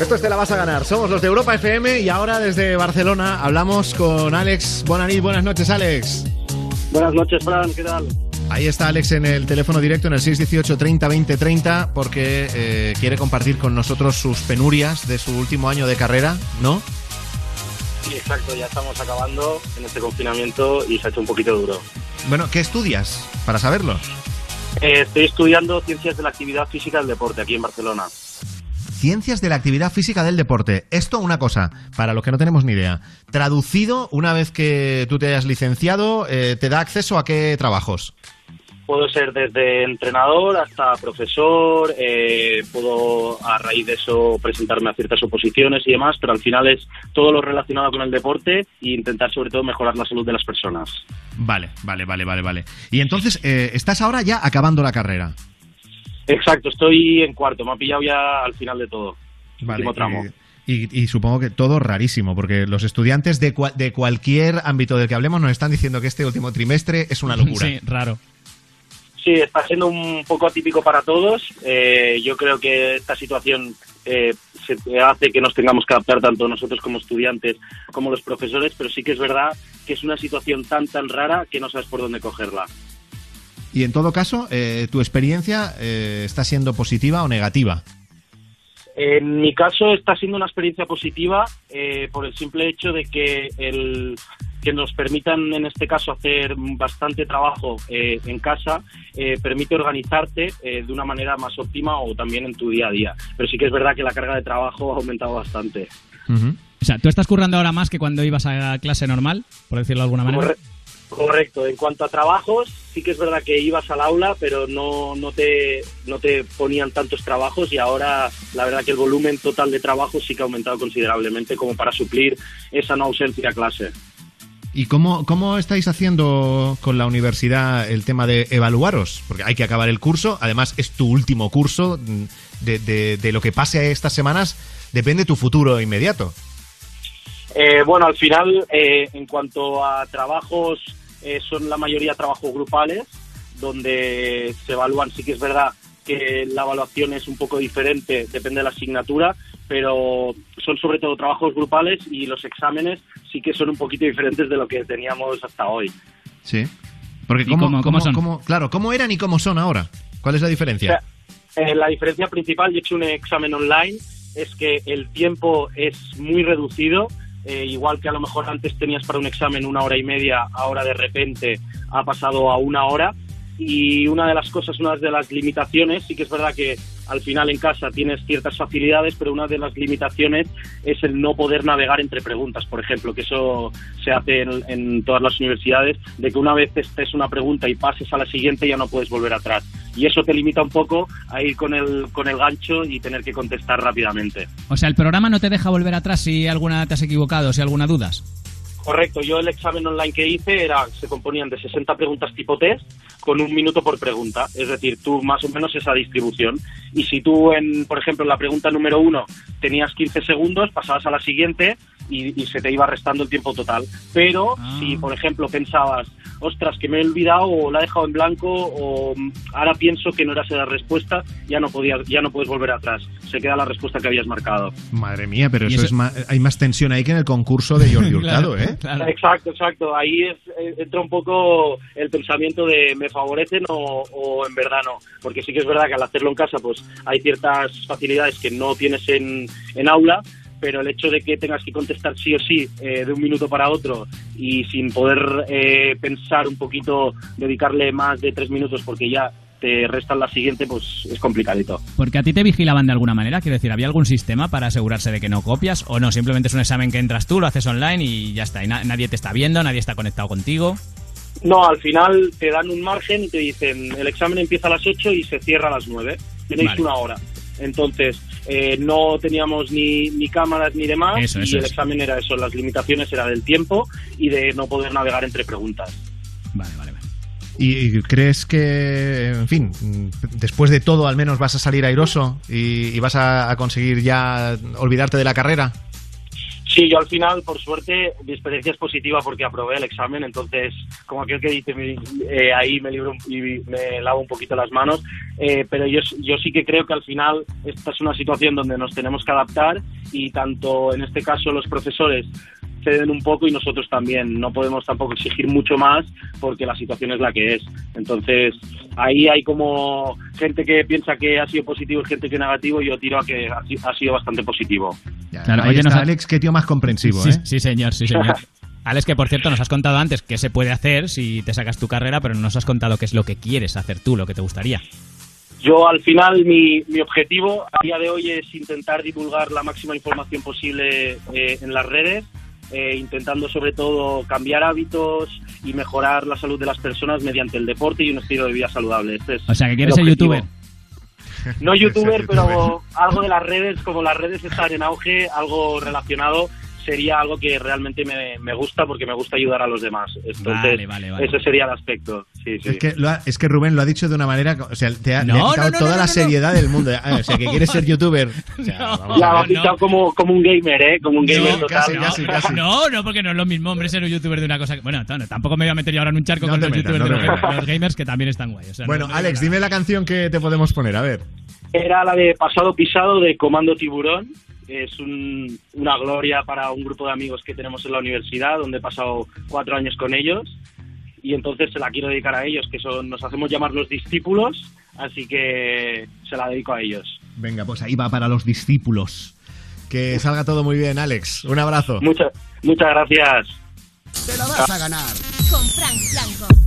Esto es Te la vas a ganar. Somos los de Europa FM y ahora desde Barcelona hablamos con Alex Bonanit. Buenas noches, Alex. Buenas noches, Fran, ¿qué tal? Ahí está Alex en el teléfono directo en el 618 30 20 30 porque eh, quiere compartir con nosotros sus penurias de su último año de carrera, ¿no? Sí, exacto, ya estamos acabando en este confinamiento y se ha hecho un poquito duro. Bueno, ¿qué estudias? Para saberlo. Eh, estoy estudiando Ciencias de la Actividad Física del Deporte aquí en Barcelona. Ciencias de la actividad física del deporte. Esto una cosa, para los que no tenemos ni idea. Traducido, una vez que tú te hayas licenciado, eh, ¿te da acceso a qué trabajos? Puedo ser desde entrenador hasta profesor, eh, puedo a raíz de eso presentarme a ciertas oposiciones y demás, pero al final es todo lo relacionado con el deporte e intentar sobre todo mejorar la salud de las personas. Vale, vale, vale, vale, vale. Y entonces, eh, estás ahora ya acabando la carrera. Exacto, estoy en cuarto, me ha pillado ya al final de todo. Vale, Último tramo. eh, y, y supongo que todo rarísimo, porque los estudiantes de, cua- de cualquier ámbito del que hablemos nos están diciendo que este último trimestre es una locura. Sí, raro. Sí, está siendo un poco atípico para todos. Eh, yo creo que esta situación eh, se hace que nos tengamos que adaptar tanto nosotros como estudiantes como los profesores, pero sí que es verdad que es una situación tan tan rara que no sabes por dónde cogerla. Y en todo caso, eh, ¿tu experiencia está siendo positiva o negativa? En mi caso está siendo una experiencia positiva por el simple hecho de que el que nos permitan en este caso hacer bastante trabajo eh, en casa eh, permite organizarte eh, de una manera más óptima o también en tu día a día. Pero sí que es verdad que la carga de trabajo ha aumentado bastante. O sea, ¿tú estás currando ahora más que cuando ibas a clase normal, por decirlo de alguna manera? Corre- correcto. En cuanto a trabajos, sí que es verdad que ibas al aula, pero no, no, te, no te ponían tantos trabajos y ahora la verdad que el volumen total de trabajo sí que ha aumentado considerablemente como para suplir esa no ausencia a clase. ¿Y cómo, cómo estáis haciendo con la universidad el tema de evaluaros? Porque hay que acabar el curso, además es tu último curso, de, de- de lo que pase estas semanas depende tu futuro inmediato. Eh, bueno, al final, eh, en cuanto a trabajos, eh, son la mayoría trabajos grupales, donde se evalúan, sí que es verdad que la evaluación es un poco diferente, depende de la asignatura, pero son sobre todo trabajos grupales y los exámenes sí que son un poquito diferentes de lo que teníamos hasta hoy. Sí. Porque ¿Y ¿cómo, cómo- cómo- son? cómo- claro, ¿cómo eran y cómo son ahora? ¿Cuál es la diferencia? Eh, la diferencia principal, yo he hecho un examen online, es que el tiempo es muy reducido. eh, igual que a lo mejor antes tenías para un examen una hora y media, ahora de repente ha pasado a una hora. Y una de las cosas, una de las limitaciones, sí que es verdad que al final en casa tienes ciertas facilidades, pero una de las limitaciones es el no poder navegar entre preguntas, por ejemplo, que eso se hace en, todas las universidades, de que una vez estés una pregunta y pases a la siguiente ya no puedes volver atrás. Y eso te limita un poco a ir con el, con el gancho y tener que contestar rápidamente. O sea, el programa no te deja volver atrás si alguna te has equivocado, si alguna dudas. Correcto, yo el examen online que hice era, se componían de 60 preguntas tipo test con un minuto por pregunta, es decir, tú más o menos esa distribución. Y si tú, en, por ejemplo, en la pregunta número uno tenías 15 segundos, pasabas a la siguiente y, y se te iba restando el tiempo total. Pero si, por ejemplo, pensabas, ostras, que me he olvidado o la he dejado en blanco o ahora pienso que no era esa la respuesta, ya no, podías, ya no puedes volver atrás. Se queda la respuesta que habías marcado. Madre mía, pero eso, eso- es más, hay más tensión ahí que en el concurso de Jordi Hurtado, ¿eh? Exacto, exacto. Ahí es- eh, entra un poco el pensamiento de me favorecen o, o en verdad no. Porque sí que es verdad que al hacerlo en casa pues hay ciertas facilidades que no tienes en, en aula, pero el hecho de que tengas que contestar sí o sí eh, de un minuto para otro y sin poder eh, pensar un poquito, dedicarle más de tres minutos porque ya te restan la siguiente, pues es complicadito. Porque a ti te vigilaban de alguna manera, quiero decir, ¿había algún sistema para asegurarse de que no copias? ¿O no? Simplemente es un examen que entras tú, lo haces online y ya está. Y na- nadie te está viendo, nadie está conectado contigo. No, al final te dan un margen y te dicen el examen empieza a las 8 y se cierra a las 9. Tenéis Vale. una hora. Entonces, eh, no teníamos ni, ni cámaras ni demás Eso, y el examen era eso, las limitaciones era del tiempo y de no poder navegar entre preguntas. ¿Y, y crees que, en fin, después de todo al menos vas a salir airoso y, y vas a, a conseguir ya olvidarte de la carrera? Sí, yo al final, por suerte, mi experiencia es positiva porque aprobé el examen, entonces, como aquel que dice, eh, ahí me libro y me lavo un poquito las manos, eh, pero yo, yo sí que creo que al final esta es una situación donde nos tenemos que adaptar y tanto en este caso los profesores ceden un poco y nosotros también. No podemos tampoco exigir mucho más porque la situación es la que es. Entonces, ahí hay como gente que piensa que ha sido positivo y gente que negativo y yo tiro a que ha si- ha sido bastante positivo. Claro, Ahí oye, nos Alex, qué tío más comprensivo, sí, ¿eh? sí, señor, sí, señor. Alex, que por cierto nos has contado antes qué se puede hacer si te sacas tu carrera, pero no nos has contado qué es lo que quieres hacer tú, lo que te gustaría. Yo al final mi, mi objetivo a día de hoy es intentar divulgar la máxima información posible eh, en las redes, eh, intentando sobre todo cambiar hábitos y mejorar la salud de las personas mediante el deporte y un estilo de vida saludable. Este es O sea, que quieres ser youtuber. No youtuber, pero algo de las redes, como las redes están en auge, algo relacionado sería algo que realmente me, me gusta porque me gusta ayudar a los demás. Entonces, Vale, vale, vale. ese sería el aspecto. Sí, sí. Es que, lo ha- es que Rubén lo ha dicho de una manera, o sea, te ha, le No, ha quitado no, no, toda no, la no, no. seriedad del mundo. Ah, o sea, que quieres ser youtuber. O sea, vamos La a ha bautizado como, como un gamer, ¿eh? Como un gamer total. No, no, porque no es lo mismo, hombre, ser un youtuber de una cosa que... Bueno, no, tampoco me voy a meter yo ahora en un charco No con los metas, youtubers no de los, los gamers que también están guay. o sea, no- Bueno, no- Alex, dime la canción que te podemos poner, a ver. Era la de Pasado Pisado de Comando Tiburón. Es un- una gloria para un grupo de amigos que tenemos en la universidad, donde he pasado cuatro años con ellos. Y entonces se la quiero dedicar a ellos, que son, nos hacemos llamar los discípulos, así que se la dedico a ellos. Venga, pues ahí va para los discípulos. Que salga todo muy bien, Alex. Un abrazo. Muchas, muchas gracias. Te la vas a ganar. Con Frank Blanco.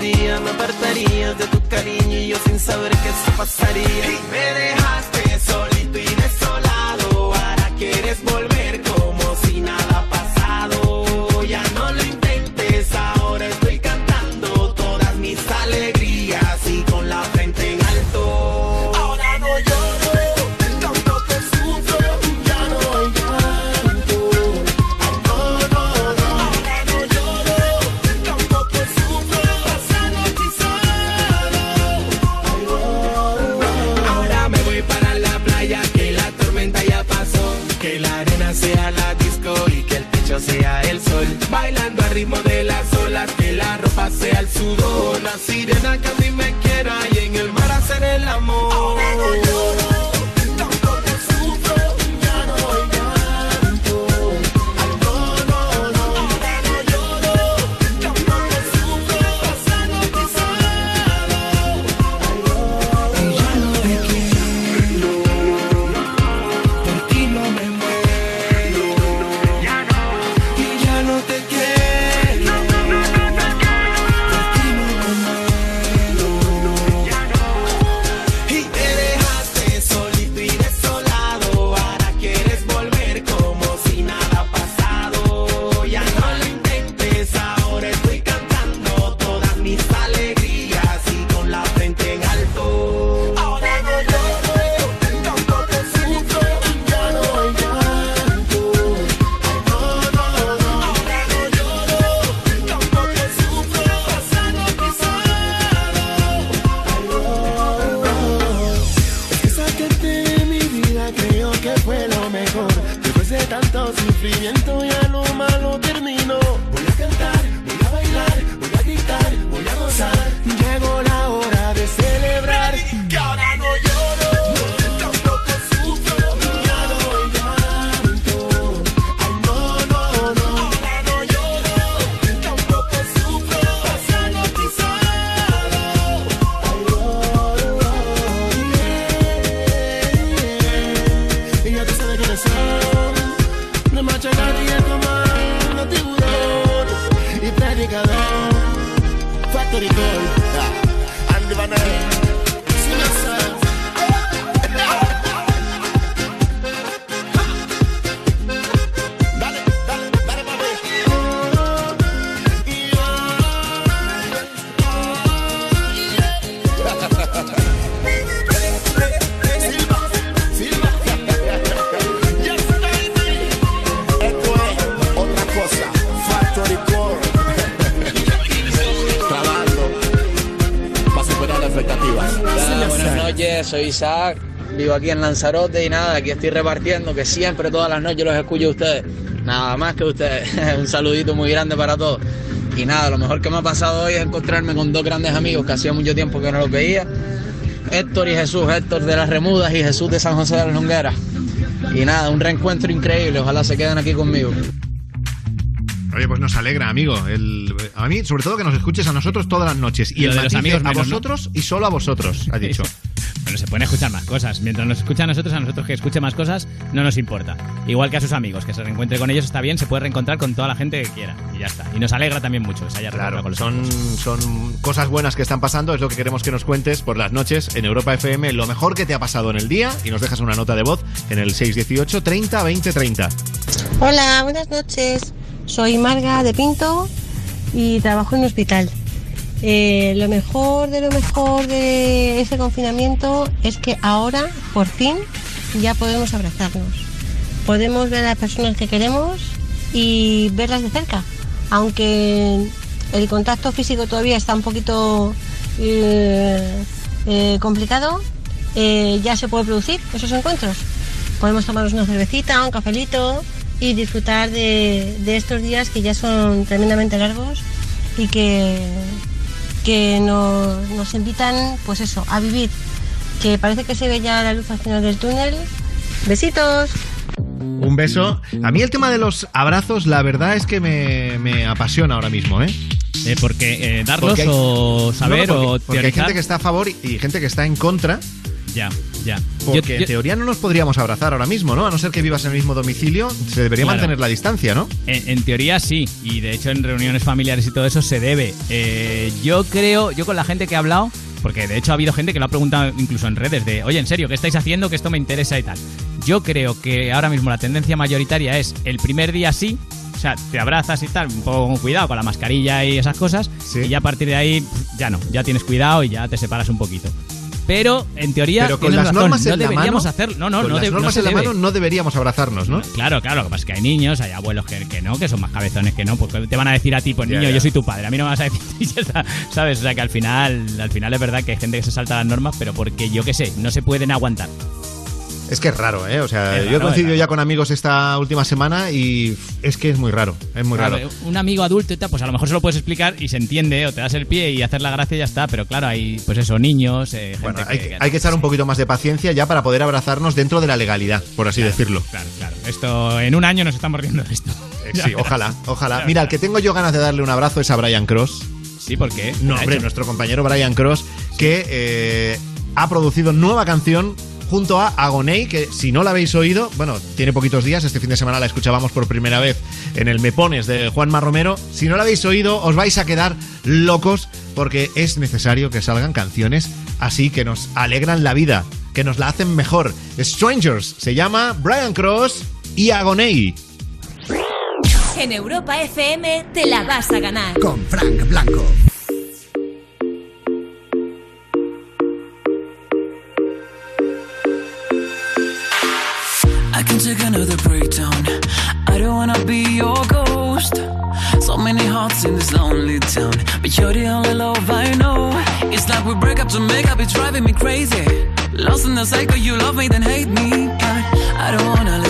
Me apartarías de tu cariño y yo sin saber que eso pasaría. Y me dejaste solito y desolado, ahora quieres volver Isaac, vivo aquí en Lanzarote y nada, aquí estoy repartiendo, que siempre todas las noches los escucho a ustedes. Nada más que ustedes. Un saludito muy grande para todos. Y nada, lo mejor que me ha pasado hoy es encontrarme con dos grandes amigos que hacía mucho tiempo que no los veía. Héctor y Jesús, Héctor de las Remudas y Jesús de San José de las Longueras. Y nada, un reencuentro increíble, ojalá se queden aquí conmigo. Oye, pues nos alegra, amigo. El- a mí, sobre todo, que nos escuches a nosotros todas las noches. Y el de los amigos a menos, ¿no? vosotros y solo a vosotros, ha dicho. Pueden escuchar más cosas. Mientras nos escucha a nosotros, a nosotros que escuche más cosas, no nos importa. Igual que a sus amigos, que se reencuentre con ellos está bien, se puede reencontrar con toda la gente que quiera. Y ya está. Y nos alegra también mucho que se haya reencontrado con los Son, amigos. son cosas buenas que están pasando, es lo que queremos que nos cuentes por las noches en Europa FM, lo mejor que te ha pasado en el día y nos dejas una nota de voz en el 618 30 20 30. Hola, buenas noches. Soy Marga de Pinto y trabajo en un hospital. Eh, lo mejor de lo mejor de este confinamiento es que ahora, por fin, ya podemos abrazarnos. Podemos ver a las personas que queremos y verlas de cerca. Aunque el contacto físico todavía está un poquito eh, eh, complicado, ya se puede producir esos encuentros. Podemos tomarnos una cervecita, un cafelito y disfrutar de estos días que ya son tremendamente largos y que, que nos, nos invitan, pues eso, a vivir. Que parece que se ve ya la luz al final del túnel. Besitos. Un beso. A mí el tema de los abrazos, la verdad es que me, me apasiona ahora mismo, ¿eh? porque darlos Porque hay- o saber No, no, porque- o porque hay gente que está a favor y, y gente que está en contra. Ya, ya. Porque Yo- en teoría no nos podríamos abrazar ahora mismo, ¿no? A no ser que vivas en el mismo domicilio, se debería Claro. mantener la distancia, ¿no? En, en teoría sí, y de hecho en reuniones familiares y todo eso se debe. Eh, yo creo, yo con la gente que he hablado, porque de hecho ha habido gente que lo ha preguntado incluso en redes de, oye, en serio, ¿qué estáis haciendo? Que esto me interesa y tal. Yo creo que ahora mismo la tendencia mayoritaria es el primer día sí, o sea, te abrazas y tal, un poco con cuidado con la mascarilla y esas cosas, y ya a partir de ahí ya no, ya tienes cuidado y ya te separas un poquito. Pero en teoría Pero con las razón, normas no en la deberíamos mano, hacer, no, no, con no, las de- no normas se en la debe. mano no deberíamos abrazarnos, ¿no? Claro, claro, lo que pasa es que hay niños, hay abuelos que, que no, que son más cabezones que no, porque te van a decir a ti, pues niño, yo soy tu padre, a mí no me vas a decir, ¿sabes? O sea que al final, al final es verdad que hay gente que se salta las normas, pero porque yo qué sé, no se pueden aguantar. Es que es raro, ¿eh? O sea, yo he coincidido ya con amigos esta última semana y es que es muy raro, es muy raro. Un amigo adulto y tal, pues a lo mejor se lo puedes explicar y se entiende, o te das el pie y hacer la gracia y ya está, pero claro, hay, pues eso, niños, eh, gente Bueno, hay, que, que- hay que echar un poquito más de paciencia ya para poder abrazarnos dentro de la legalidad, por así decirlo. Claro, claro. Esto, en un año nos estamos riendo de esto. Eh, Sí, ojalá, ojalá. Mira, el que tengo yo ganas de darle un abrazo es a Brian Cross. Sí, ¿por qué? No, ¿Qué ha hombre, hecho? nuestro compañero Brian Cross, que eh, ha producido nueva canción junto a Agoney, que si no la habéis oído, bueno, tiene poquitos días, este fin de semana la escuchábamos por primera vez en el Me Pones de Juanma Romero. Si no la habéis oído, os vais a quedar locos porque es necesario que salgan canciones así que nos alegran la vida, que nos la hacen mejor. Strangers se llama Brian Cross y Agoney. En Europa FM te la vas a ganar. Con Frank Blanco. Take another breakdown. I don't wanna be your ghost. So many hearts in this lonely town, but you're the only love I know. It's like we break up to make up, it's driving me crazy. Lost in the cycle, you love me, then hate me. But I don't wanna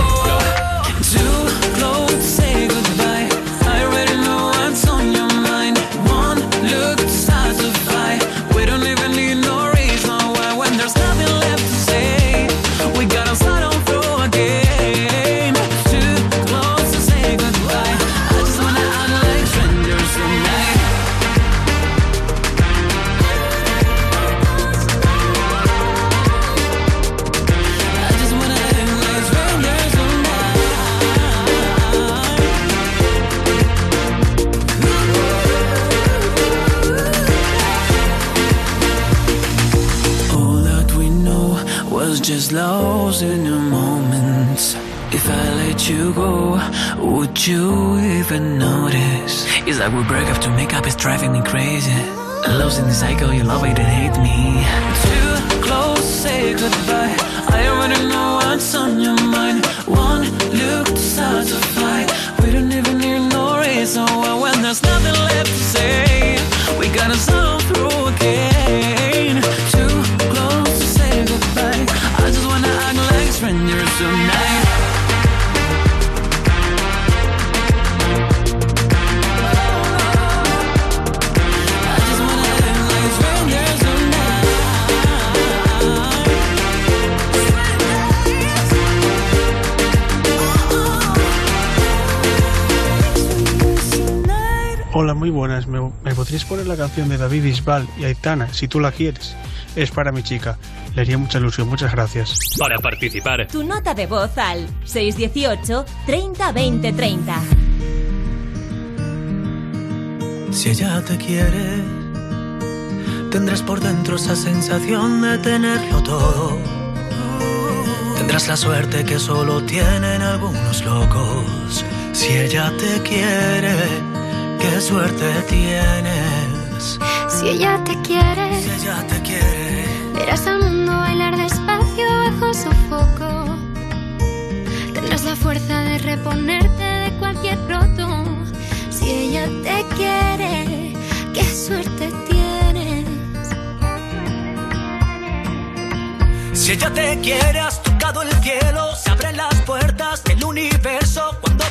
Your moments. If I let you go, would you even notice? It's like we break up to make up, it's driving me crazy. Lost in the cycle, you love it and hate me. Too close, say goodbye. I already know what's on your mind. One look to start to fight. We don't even need no reason why when there's nothing left to say. We gotta muy buenas. ¿Me, me podrías poner la canción de David Bisbal y Aitana, si tú la quieres? Es para mi chica. Le haría mucha ilusión. Muchas gracias. Para participar. Tu nota de voz al 618 30 20 30. Si ella te quiere, tendrás por dentro esa sensación de tenerlo todo. Tendrás la suerte que solo tienen algunos locos. Si ella te quiere, qué suerte tienes. Si ella te quiere, Si ella te quiere, verás al mundo bailar despacio bajo su foco. Tendrás la fuerza de reponerte de cualquier roto. Si ella te quiere, qué suerte tienes. Si ella te quiere, has tocado el cielo, se abren las puertas del universo cuando.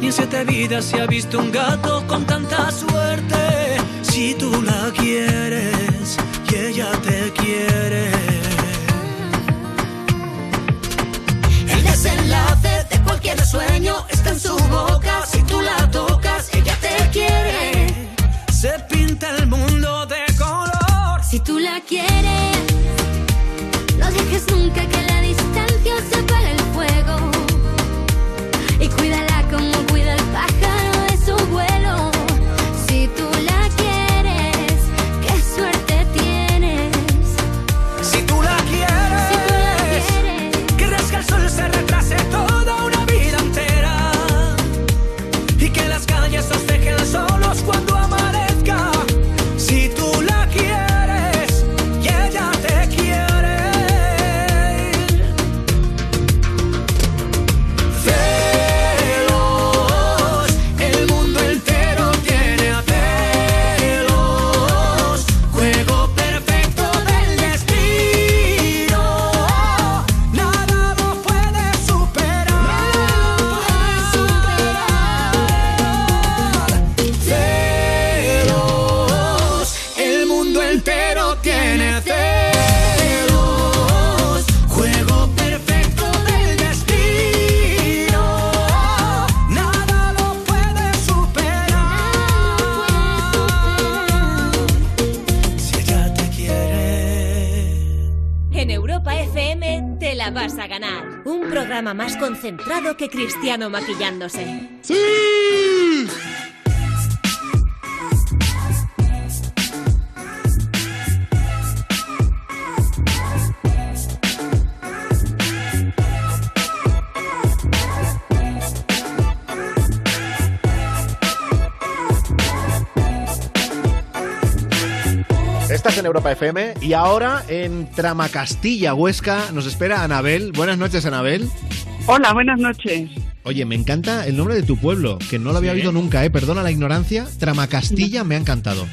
Ni en siete vidas se ha visto un gato con tanta suerte. Si tú la quieres y ella te quiere. El desenlace de cualquier sueño está en su boca. Si tú la tocas, ella te quiere. Se pinta el mundo de color. Si tú la quieres, no dejes nunca que la concentrado que Cristiano maquillándose. ¡Sí! Estás en Europa FM y ahora en Tramacastilla, Huesca, nos espera Anabel. Buenas noches, Anabel. Hola, buenas noches. Oye, me encanta el nombre de tu pueblo, que no lo había Sí. oído nunca, ¿eh? Perdona la ignorancia. Tramacastilla me ha encantado.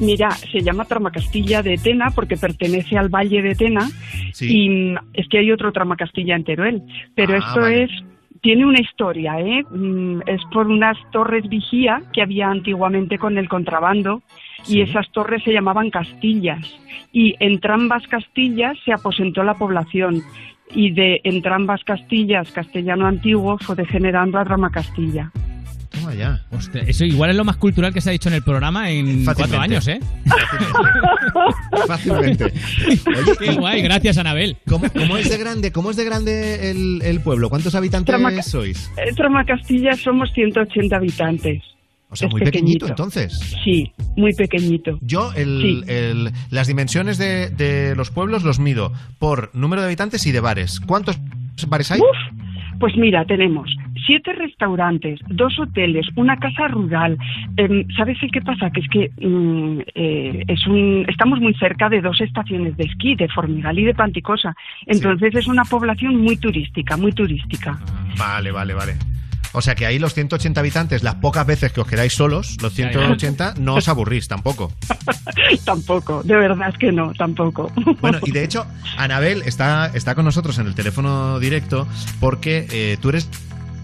Mira, se llama Tramacastilla de Tena porque pertenece al Valle de Tena Sí. y es que hay otro Tramacastilla en Teruel, pero Ah, esto vale. es tiene una historia, ¿eh? Mm, Es por unas torres vigía que había antiguamente con el contrabando y esas torres se llamaban castillas y entre ambas castillas se aposentó la población y de entre ambas castillas castellano antiguo fue degenerando a Tramacastilla. Toma ya. Hostia, eso igual es lo más cultural que se ha dicho en el programa en Fácilmente. cuatro años, ¿eh? Fácilmente. Qué guay, gracias, Anabel. ¿Cómo, cómo es de grande? ¿Cómo es de grande el, el pueblo? ¿Cuántos habitantes Tramaca- sois? En Tramacastilla somos 180 habitantes. O sea, Es muy pequeñito, entonces. Sí, muy pequeñito. Yo el, el- las dimensiones de, de los pueblos los mido por número de habitantes y de bares. ¿Cuántos bares hay? Pues mira, tenemos siete restaurantes, dos hoteles, una casa rural. Em, ¿Sabes qué pasa? Que es que mm, eh, es un, estamos muy cerca de dos estaciones de esquí, de Formigal y de Panticosa. Entonces es una población muy turística, muy turística. Vale, vale, vale. O sea que ahí los 180 habitantes, las pocas veces que os quedáis solos, los 180, no os aburrís tampoco. tampoco, de verdad es que no, tampoco. Bueno, y de hecho, Anabel está, está con nosotros en el teléfono directo porque eh, tú eres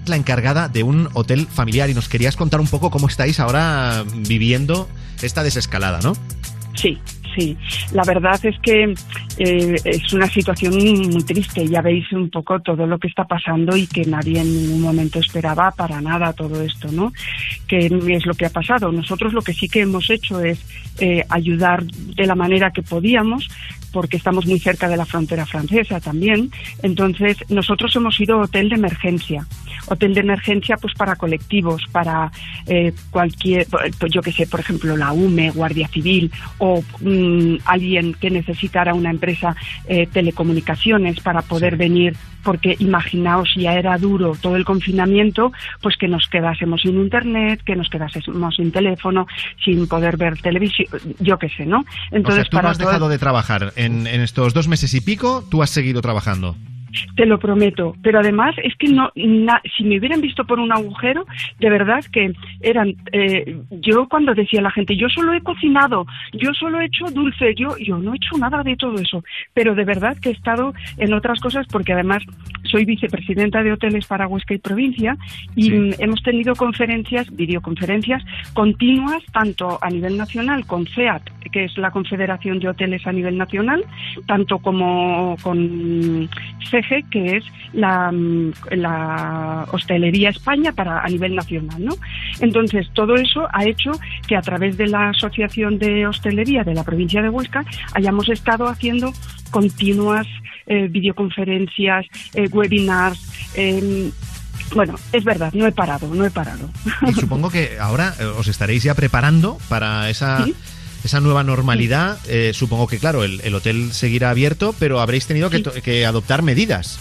la encargada de un hotel familiar y nos querías contar un poco cómo estáis ahora viviendo esta desescalada, ¿no? Sí, sí. La verdad es que eh, es una situación muy triste. Ya veis un poco todo lo que está pasando y que nadie en ningún momento esperaba para nada todo esto, ¿no? Que es lo que ha pasado. Nosotros lo que sí que hemos hecho es eh, ayudar de la manera que podíamos porque estamos muy cerca de la frontera francesa también. Entonces, nosotros hemos ido hotel de emergencia. Hotel de emergencia, pues para colectivos, para eh, cualquier, pues yo que sé, por ejemplo, la UME, Guardia Civil o mm, alguien que necesitara una empresa eh, telecomunicaciones para poder venir, porque imaginaos, ya era duro todo el confinamiento, pues que nos quedásemos sin internet, que nos quedásemos sin teléfono, sin poder ver televisión, yo qué sé, ¿no? o sea, tú no has todo- dejado de trabajar. En, en estos dos meses y pico, tú has seguido trabajando. Te lo prometo, pero además es que no, na- si me hubieran visto por un agujero, de verdad que eran, eh, yo cuando decía la gente, yo solo he cocinado, yo solo he hecho dulce, yo, yo no he hecho nada de todo eso, pero de verdad que he estado en otras cosas porque además soy vicepresidenta de hoteles para Huesca y provincia y mm, hemos tenido conferencias, videoconferencias continuas, tanto a nivel nacional con CEAT, que es la Confederación de Hoteles a nivel nacional, tanto como con CEGE, que es la, mm, la Hostelería España para a nivel nacional, ¿no? Entonces, todo eso ha hecho que a través de la Asociación de Hostelería de la provincia de Huesca hayamos estado haciendo continuas eh, videoconferencias, eh, webinars, em, bueno, es verdad, no he parado, no he parado. Y supongo que ahora eh, os estaréis ya preparando para esa, esa nueva normalidad. Eh, supongo que, claro, el, el hotel seguirá abierto, pero habréis tenido que adoptar medidas.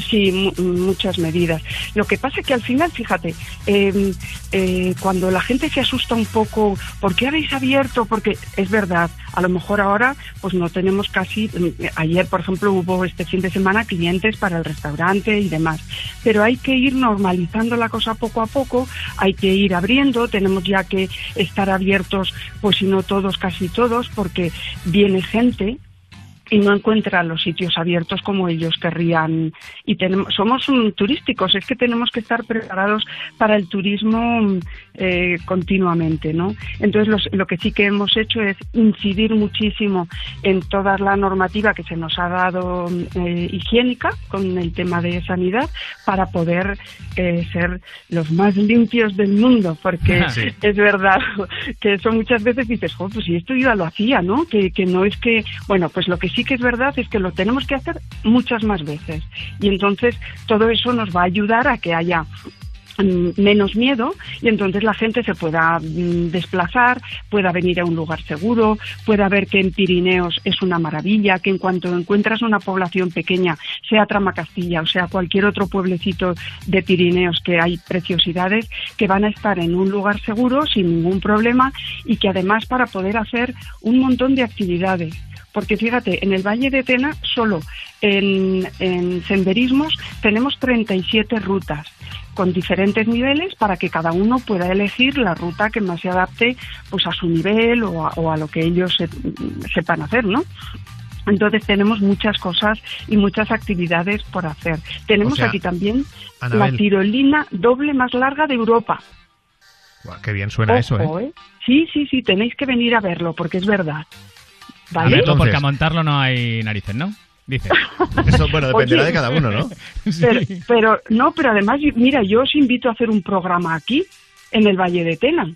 Sí, mu- muchas medidas. Lo que pasa es que al final, fíjate, eh, eh, cuando la gente se asusta un poco, ¿por qué habéis abierto? Porque es verdad, a lo mejor ahora pues no tenemos casi, mm, ayer por ejemplo hubo este fin de semana clientes para el restaurante y demás, pero hay que ir normalizando la cosa poco a poco, hay que ir abriendo, tenemos ya que estar abiertos, pues si no todos, casi todos, porque viene gente y no encuentra los sitios abiertos como ellos querrían y tenemos somos mm, turísticos es que tenemos que estar preparados para el turismo eh, continuamente no entonces los- lo que sí que hemos hecho es incidir muchísimo en toda la normativa que se nos ha dado eh, higiénica con el tema de sanidad para poder eh, ser los más limpios del mundo porque Sí. es verdad que eso muchas veces dices, "Jo, pues si esto ya lo hacía, ¿no? Que, que no es que, bueno, pues lo que sí que es verdad es que lo tenemos que hacer muchas más veces. Y entonces todo eso nos va a ayudar a que haya mm, menos miedo y entonces la gente se pueda mm, desplazar, pueda venir a un lugar seguro, pueda ver que en Pirineos es una maravilla, que en cuanto encuentras una población pequeña, sea Tramacastilla o sea cualquier otro pueblecito de Pirineos que hay preciosidades, que van a estar en un lugar seguro sin ningún problema y que además para poder hacer un montón de actividades. Porque fíjate, en el Valle de Tena solo en, en senderismos tenemos 37 rutas con diferentes niveles para que cada uno pueda elegir la ruta que más se adapte pues a su nivel o a, o a lo que ellos se- sepan hacer, ¿no? Entonces tenemos muchas cosas y muchas actividades por hacer. Tenemos O sea, aquí también Anabel. la tirolina doble más larga de Europa. Buah, qué bien suena eso, ¿eh? ¿eh? Sí, sí, sí, tenéis que venir a verlo porque es verdad. A ¿Vale? porque a montarlo no hay narices, ¿no? Dice. Eso, bueno, dependerá Oye. de cada uno, ¿no? Pero, pero no, pero además, mira, yo os invito a hacer un programa aquí, en el Valle de Tena.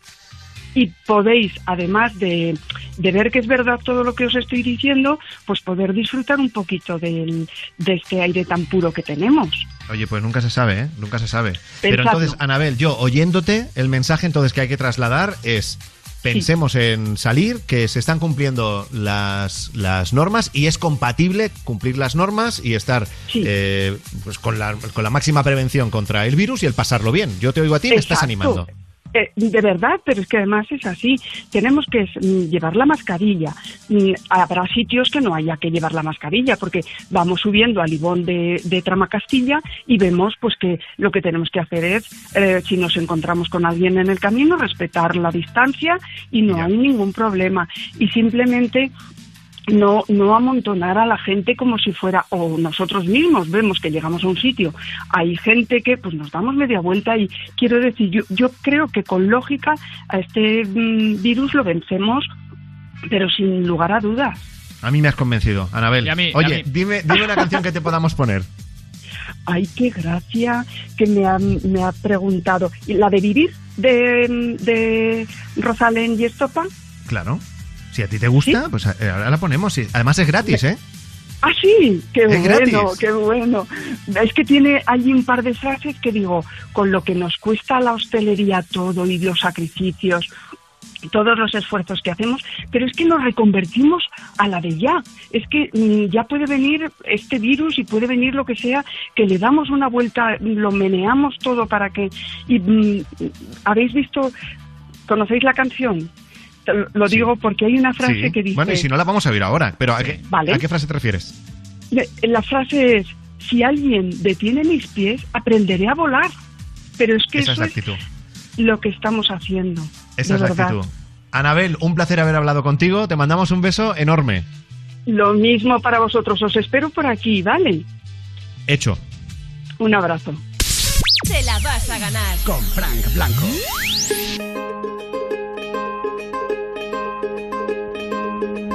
Y podéis, además de, de ver que es verdad todo lo que os estoy diciendo, pues poder disfrutar un poquito del, de este aire tan puro que tenemos. Oye, pues nunca se sabe, ¿eh? Nunca se sabe. Pero entonces, Anabel, yo oyéndote, el mensaje entonces que hay que trasladar es pensemos en salir, que se están cumpliendo las, las normas y es compatible cumplir las normas y estar eh, pues con, la, con la máxima prevención contra el virus y el pasarlo bien. Yo te oigo a ti y me estás animando. Eh, de verdad, pero es que además es así. Tenemos que mm, llevar la mascarilla. Mm, Habrá sitios que no haya que llevar la mascarilla, porque vamos subiendo al Ibón de, de Tramacastilla y vemos pues que lo que tenemos que hacer es, eh, si nos encontramos con alguien en el camino, respetar la distancia y no hay ningún problema. Y simplemente no, no amontonar a la gente como si fuera, o nosotros mismos vemos que llegamos a un sitio, hay gente que pues nos damos media vuelta y quiero decir, yo, yo creo que con lógica a este mm, virus lo vencemos, pero sin lugar a dudas. A mí me has convencido, Anabel. Y a mí, y a Oye, mí. dime, dime una canción que te podamos poner. Ay, qué gracia que me ha, me ha preguntado. ¿Y la de vivir de, de Rosalén y Estopa? Claro. Si a ti te gusta, pues eh, ahora la ponemos. Además es gratis, ¿eh? Ah, sí, qué Es bueno, gratis. qué bueno. Es que tiene allí un par de frases que digo, con lo que nos cuesta la hostelería todo y los sacrificios, todos los esfuerzos que hacemos, pero es que nos reconvertimos a la de ya. Es que mm, ya puede venir este virus y puede venir lo que sea, que le damos una vuelta, lo meneamos todo para que... Y, mm, ¿Habéis visto, conocéis la canción? Lo- digo porque hay una frase Sí. que dice... Bueno, y si no la vamos a oír ahora. Pero ¿a qué, Vale. ¿a qué frase te refieres? La frase es, si alguien detiene mis pies, aprenderé a volar. Pero es que Esa es eso es actitud. lo que estamos haciendo. Esa de es la verdad. actitud. Anabel, un placer haber hablado contigo. Te mandamos un beso enorme. Lo mismo para vosotros. Os espero por aquí, ¿vale? Hecho. Un abrazo. Te la vas a ganar. Con Frank Blanco.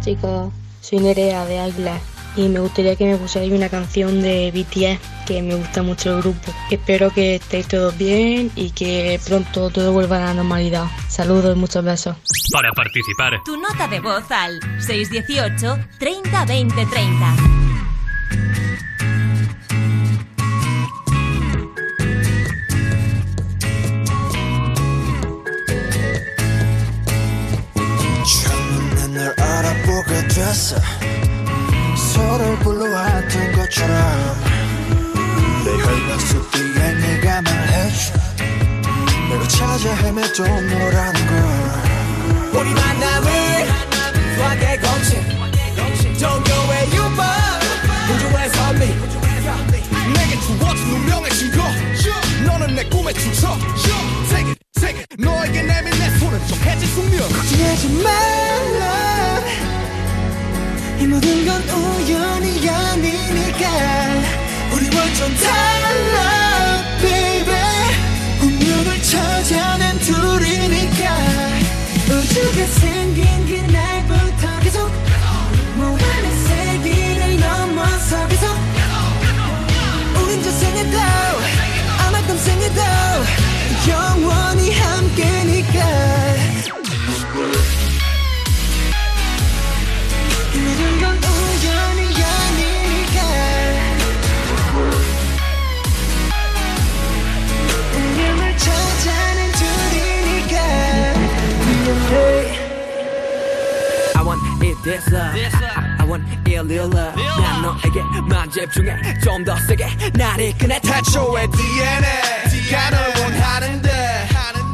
chicos, soy Nerea de Águila y me gustaría que me pusierais una canción de BTS que me gusta mucho el grupo. Espero que estéis todos bien y que pronto todo vuelva a la normalidad. Saludos y muchos besos. Para participar, Tu nota de voz al 618 30 20 30. 됐어. 서로를 불러왔던 것처럼. 내속 뒤에 네가 말해줘. 내가 찾아 헤매던 너라는 걸. 우리 만남은 수학의 where you born 우주의 선미 내게 주어진 운명의 증거. 너는 내 꿈의 주석 take it 너에게 내민 내 손은 정해진 숙명. 걱정하지 말라 이 모든 건 우연이 아니니까. 우리 완전 달라 baby. 운명을 찾아낸 둘이니까. 우주가 생긴 그날부터 계속 무한의 세기를 넘어서 계속 우린 저 생에도 아마 땀 생에도 영원히 함께니까 this love I, I want it real love. 난 너에게 만 집중해. 좀 더 세게. 날 이끄네 태초의 DNA 네가 널 원하는데.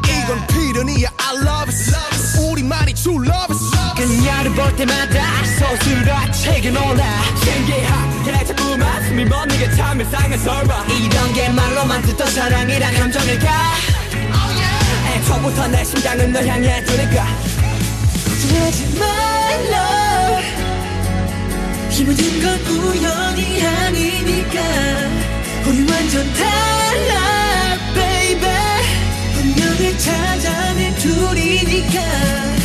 이건 필연이야. I love it. 우리만이 true love it. 그녀를 볼 때마다 소스라치게 놀라 신기하게 자꾸만 숨이 멎는 참 이상한 설마. 이런 게 말로만 듣던 사랑이란 감정일까? 애초부터 내 심장은 널 향해 두니까. 걱정하지 말라 이 모든 건 우연이 아니니까. 우리 완전 달라 baby. 운명을 찾아낸 둘이니까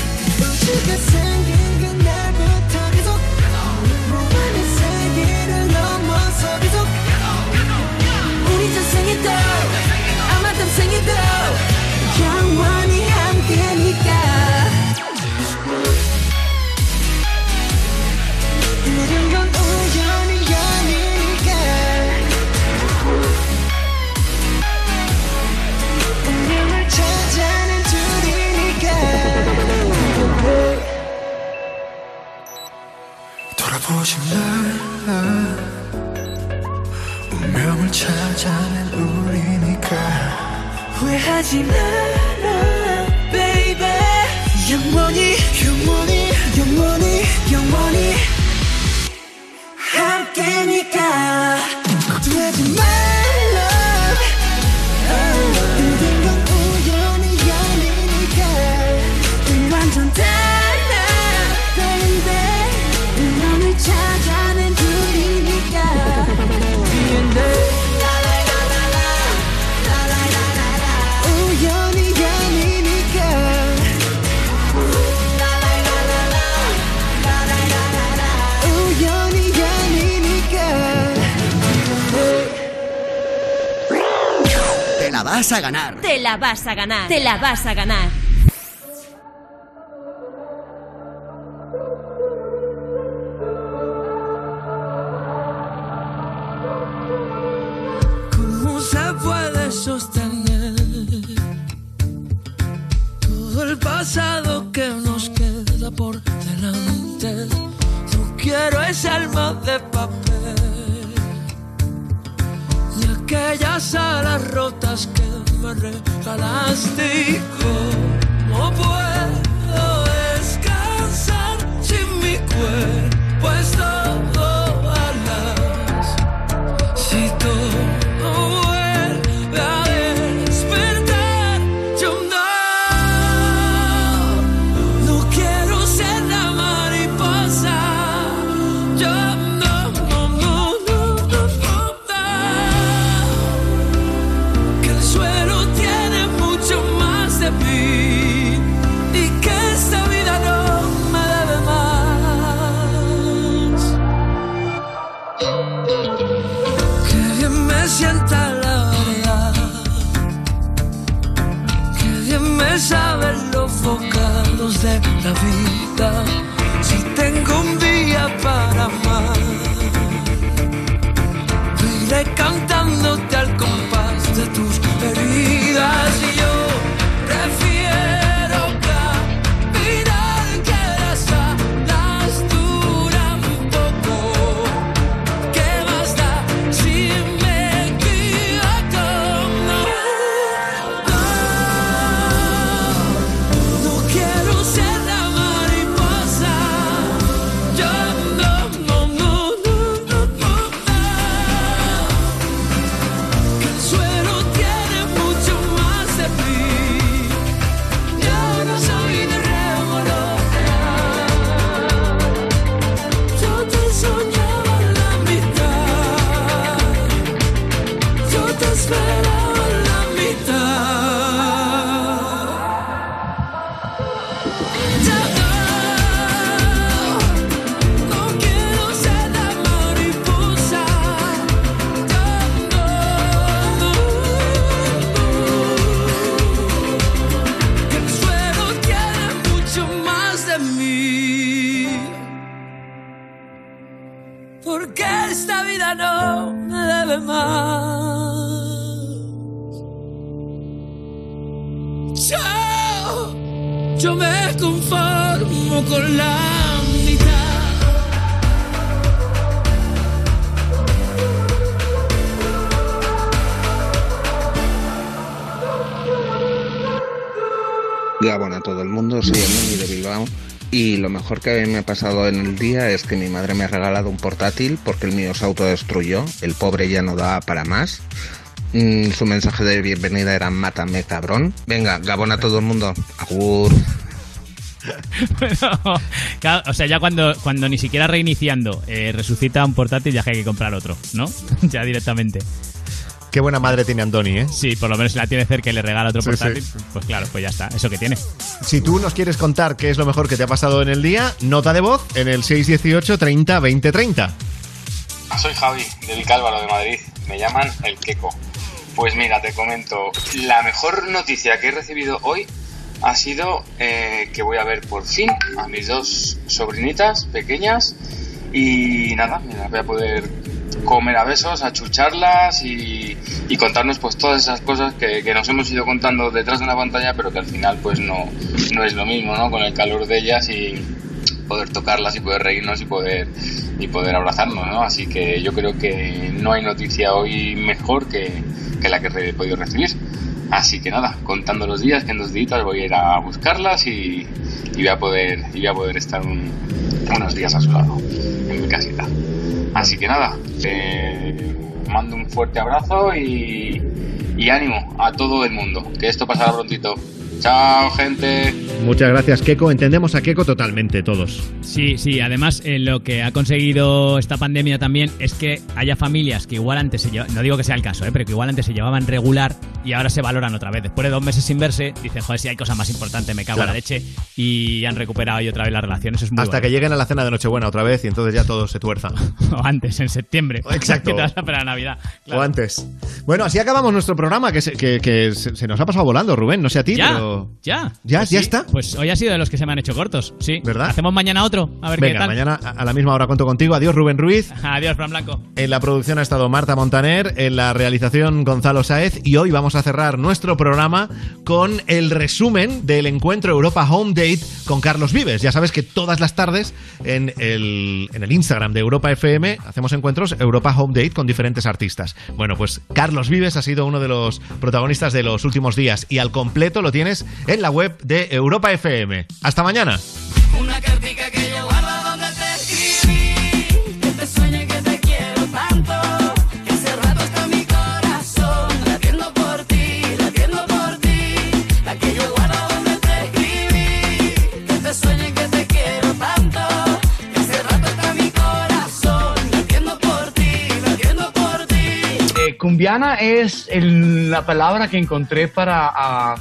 Te la vas a ganar. Ya lo mejor que me ha pasado en el día es que mi madre me ha regalado un portátil porque el mío se autodestruyó, el pobre ya no da para más. Mm, su mensaje de bienvenida era mátame cabrón. Venga, Gabón a todo el mundo. Agur. O sea, ya cuando, cuando ni siquiera reiniciando eh, resucita un portátil, ya hay que comprar otro, ¿no? ya directamente. Qué buena madre tiene Andoni, ¿eh? Sí, por lo menos si la tiene cerca y le regala otro Sí, portátil, sí. pues claro, pues ya está, eso que tiene. Si tú nos quieres contar qué es lo mejor que te ha pasado en el día, nota de voz en el 618 30 20 30. Soy Javi, de Vicálvaro de Madrid. Me llaman el Queco. Pues mira, te comento. La mejor noticia que he recibido hoy ha sido eh, que voy a ver por fin a mis dos sobrinitas pequeñas y nada, me las voy a poder comer a besos, a chucharlas y, y contarnos pues todas esas cosas que, que nos hemos ido contando detrás de una pantalla pero que al final pues no, no es lo mismo, ¿no? Con el calor de ellas y poder tocarlas y poder reírnos y poder y poder abrazarnos, ¿no? Así que yo creo que no hay noticia hoy mejor que, que la que he podido recibir. Así que nada, contando los días, que en dos días voy a ir a buscarlas y, y voy a poder y voy a poder estar un- unos días a su lado en mi casita. Así que nada, te mando un fuerte abrazo y, y ánimo a todo el mundo, que esto pasará prontito. Chao, gente. Muchas gracias, Keiko. Entendemos a Keiko totalmente, todos. Sí, sí, además eh, lo que ha conseguido esta pandemia también es que haya familias que igual antes se llevaban, no digo que sea el caso, eh, pero que igual antes se llevaban regular y ahora se valoran otra vez. Después de dos meses sin verse, dicen, joder, si hay cosa más importante, me cago en la leche y han recuperado y otra vez las relaciones. Es muy Hasta que lleguen a la cena de Nochebuena otra vez y entonces ya todo se tuerza. O antes, en septiembre. Exacto. Que te vas a esperar a Navidad. O antes. Bueno, así acabamos nuestro programa, que, se, que, que se, se nos ha pasado volando, Rubén. No sé a ti, ¿Ya? pero ¿Ya? ¿Ya? Pues ¿Ya sí, está? Pues hoy ha sido de los que se me han hecho cortos, sí. ¿Verdad? Hacemos mañana otro, a ver qué Venga, tal. mañana a a la misma hora cuento contigo. Adiós, Rubén Ruiz. Adiós, Fran Blanco. En la producción ha estado Marta Montaner, en la realización Gonzalo Saez y hoy vamos a cerrar nuestro programa con el resumen del encuentro Europa Home Date con Carlos Vives. Ya sabes que todas las tardes en el, en el Instagram de Europa FM hacemos encuentros Europa Home Date con diferentes artistas. Bueno, pues Carlos Vives ha sido uno de los protagonistas de los últimos días y al completo lo tienes en la web de Europa FM. Hasta mañana. Una cartica que yo guardo donde te escribí Que te sueñe que te quiero tanto Que hace rato está mi corazón Latiendo por ti, latiendo por ti La que yo guardo donde te escribí Que te sueñe que te quiero tanto Que hace rato está mi corazón Latiendo por ti, latiendo por ti Eh, cumbiana es el- la palabra que encontré para, ah,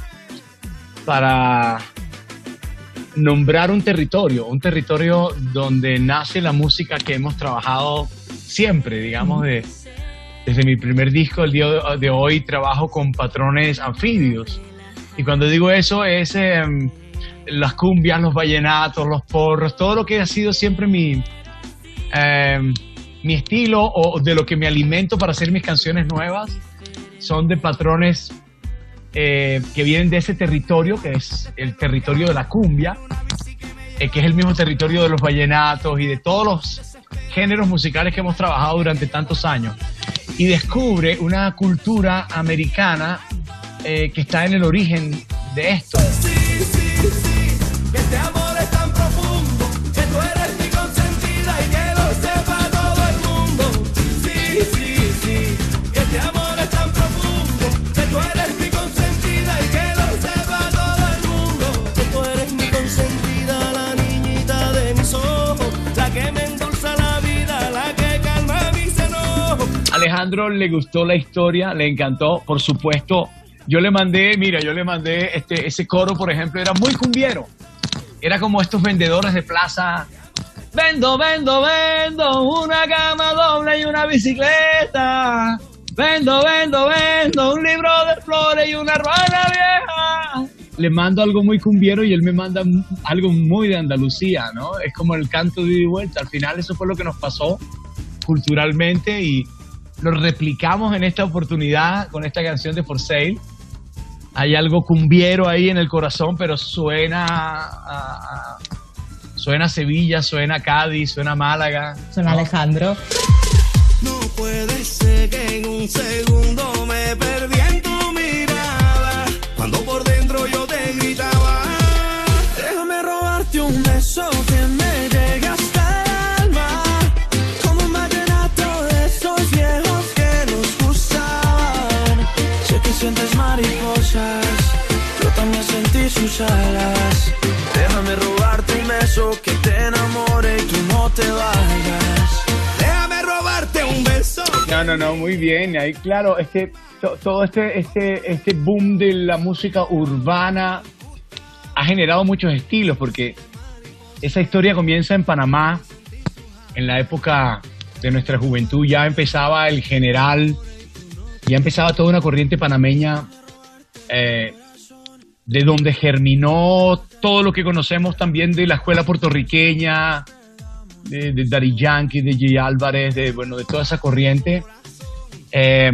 para nombrar un territorio, un territorio donde nace la música que hemos trabajado siempre, digamos, de, desde mi primer disco, el día de- hoy trabajo con patrones anfibios. Y cuando digo eso es em, las cumbias, los vallenatos, los porros, todo lo que ha sido siempre mi, em, mi estilo o de lo que me alimento para hacer mis canciones nuevas son de patrones eh, que vienen de ese territorio, que es el territorio de la cumbia, eh, que es el mismo territorio de los vallenatos y de todos los géneros musicales que hemos trabajado durante tantos años. Y descubre una cultura americana eh, que está en el origen de esto. Que este amor es tan profundo Alejandro le gustó la historia, le encantó, por supuesto. Yo le mandé, mira, yo le mandé este, ese coro, por ejemplo, era muy cumbiero. Era como estos vendedores de plaza. Vendo, vendo, vendo una cama doble y una bicicleta. Vendo, vendo, vendo un libro de flores y una ruana vieja. Le mando algo muy cumbiero y él me manda algo muy de Andalucía, ¿no? Es como el canto de vuelta. Al final eso fue lo que nos pasó culturalmente y lo replicamos en esta oportunidad con esta canción de For Sale. Hay algo cumbiero ahí en el corazón, pero suena a, a- suena a Sevilla, suena a Cádiz, suena a Málaga. Suena Alejandro. No puede ser que en un segundo me perdí en tu mirada. Cuando por sus alas. Déjame robarte un beso que te enamore y tú no te vayas. Déjame robarte un beso. No, no, no, muy bien. Ahí, claro, es todo este, este, este boom de la música urbana ha generado muchos estilos, porque esa historia comienza en Panamá, en la época de nuestra juventud. Ya empezaba el general, ya empezaba toda una corriente panameña eh, de donde germinó todo lo que conocemos también de la escuela puertorriqueña, de, de Daddy Yankee, de Jay Álvarez, de, bueno, de toda esa corriente. Eh,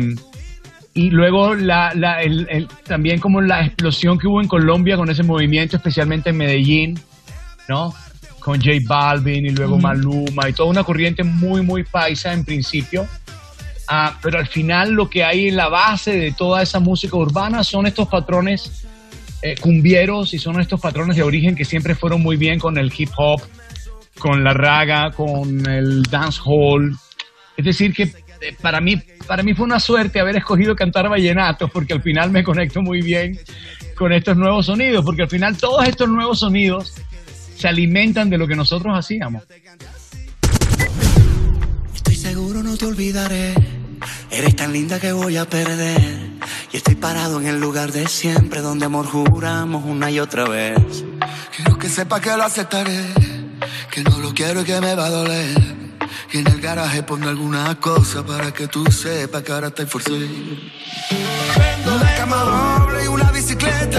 y luego la, la- el- el- también como la explosión que hubo en Colombia con ese movimiento, especialmente en Medellín, ¿no? Con J Balvin y luego. Maluma y toda una corriente muy, muy paisa en principio. Ah, pero al final lo que hay en la base de toda esa música urbana son estos patrones eh, cumbieros y son estos patrones de origen que siempre fueron muy bien con el hip hop, con la raga, con el dancehall. Es decir, que eh, para mí, para mí fue una suerte haber escogido cantar vallenato, porque al final me conecto muy bien con estos nuevos sonidos, porque al final todos estos nuevos sonidos se alimentan de lo que nosotros hacíamos. Estoy seguro no te olvidaré. Eres tan linda que voy a perder. Y estoy parado en el lugar de siempre donde amor juramos una y otra vez. Quiero que sepa que lo aceptaré, que no lo quiero y que me va a doler. Y en el garaje pongo alguna cosa para que tú sepas que ahora estoy forzado. Una cama doble y una bicicleta.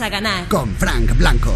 a ganar. Con Frank Blanco.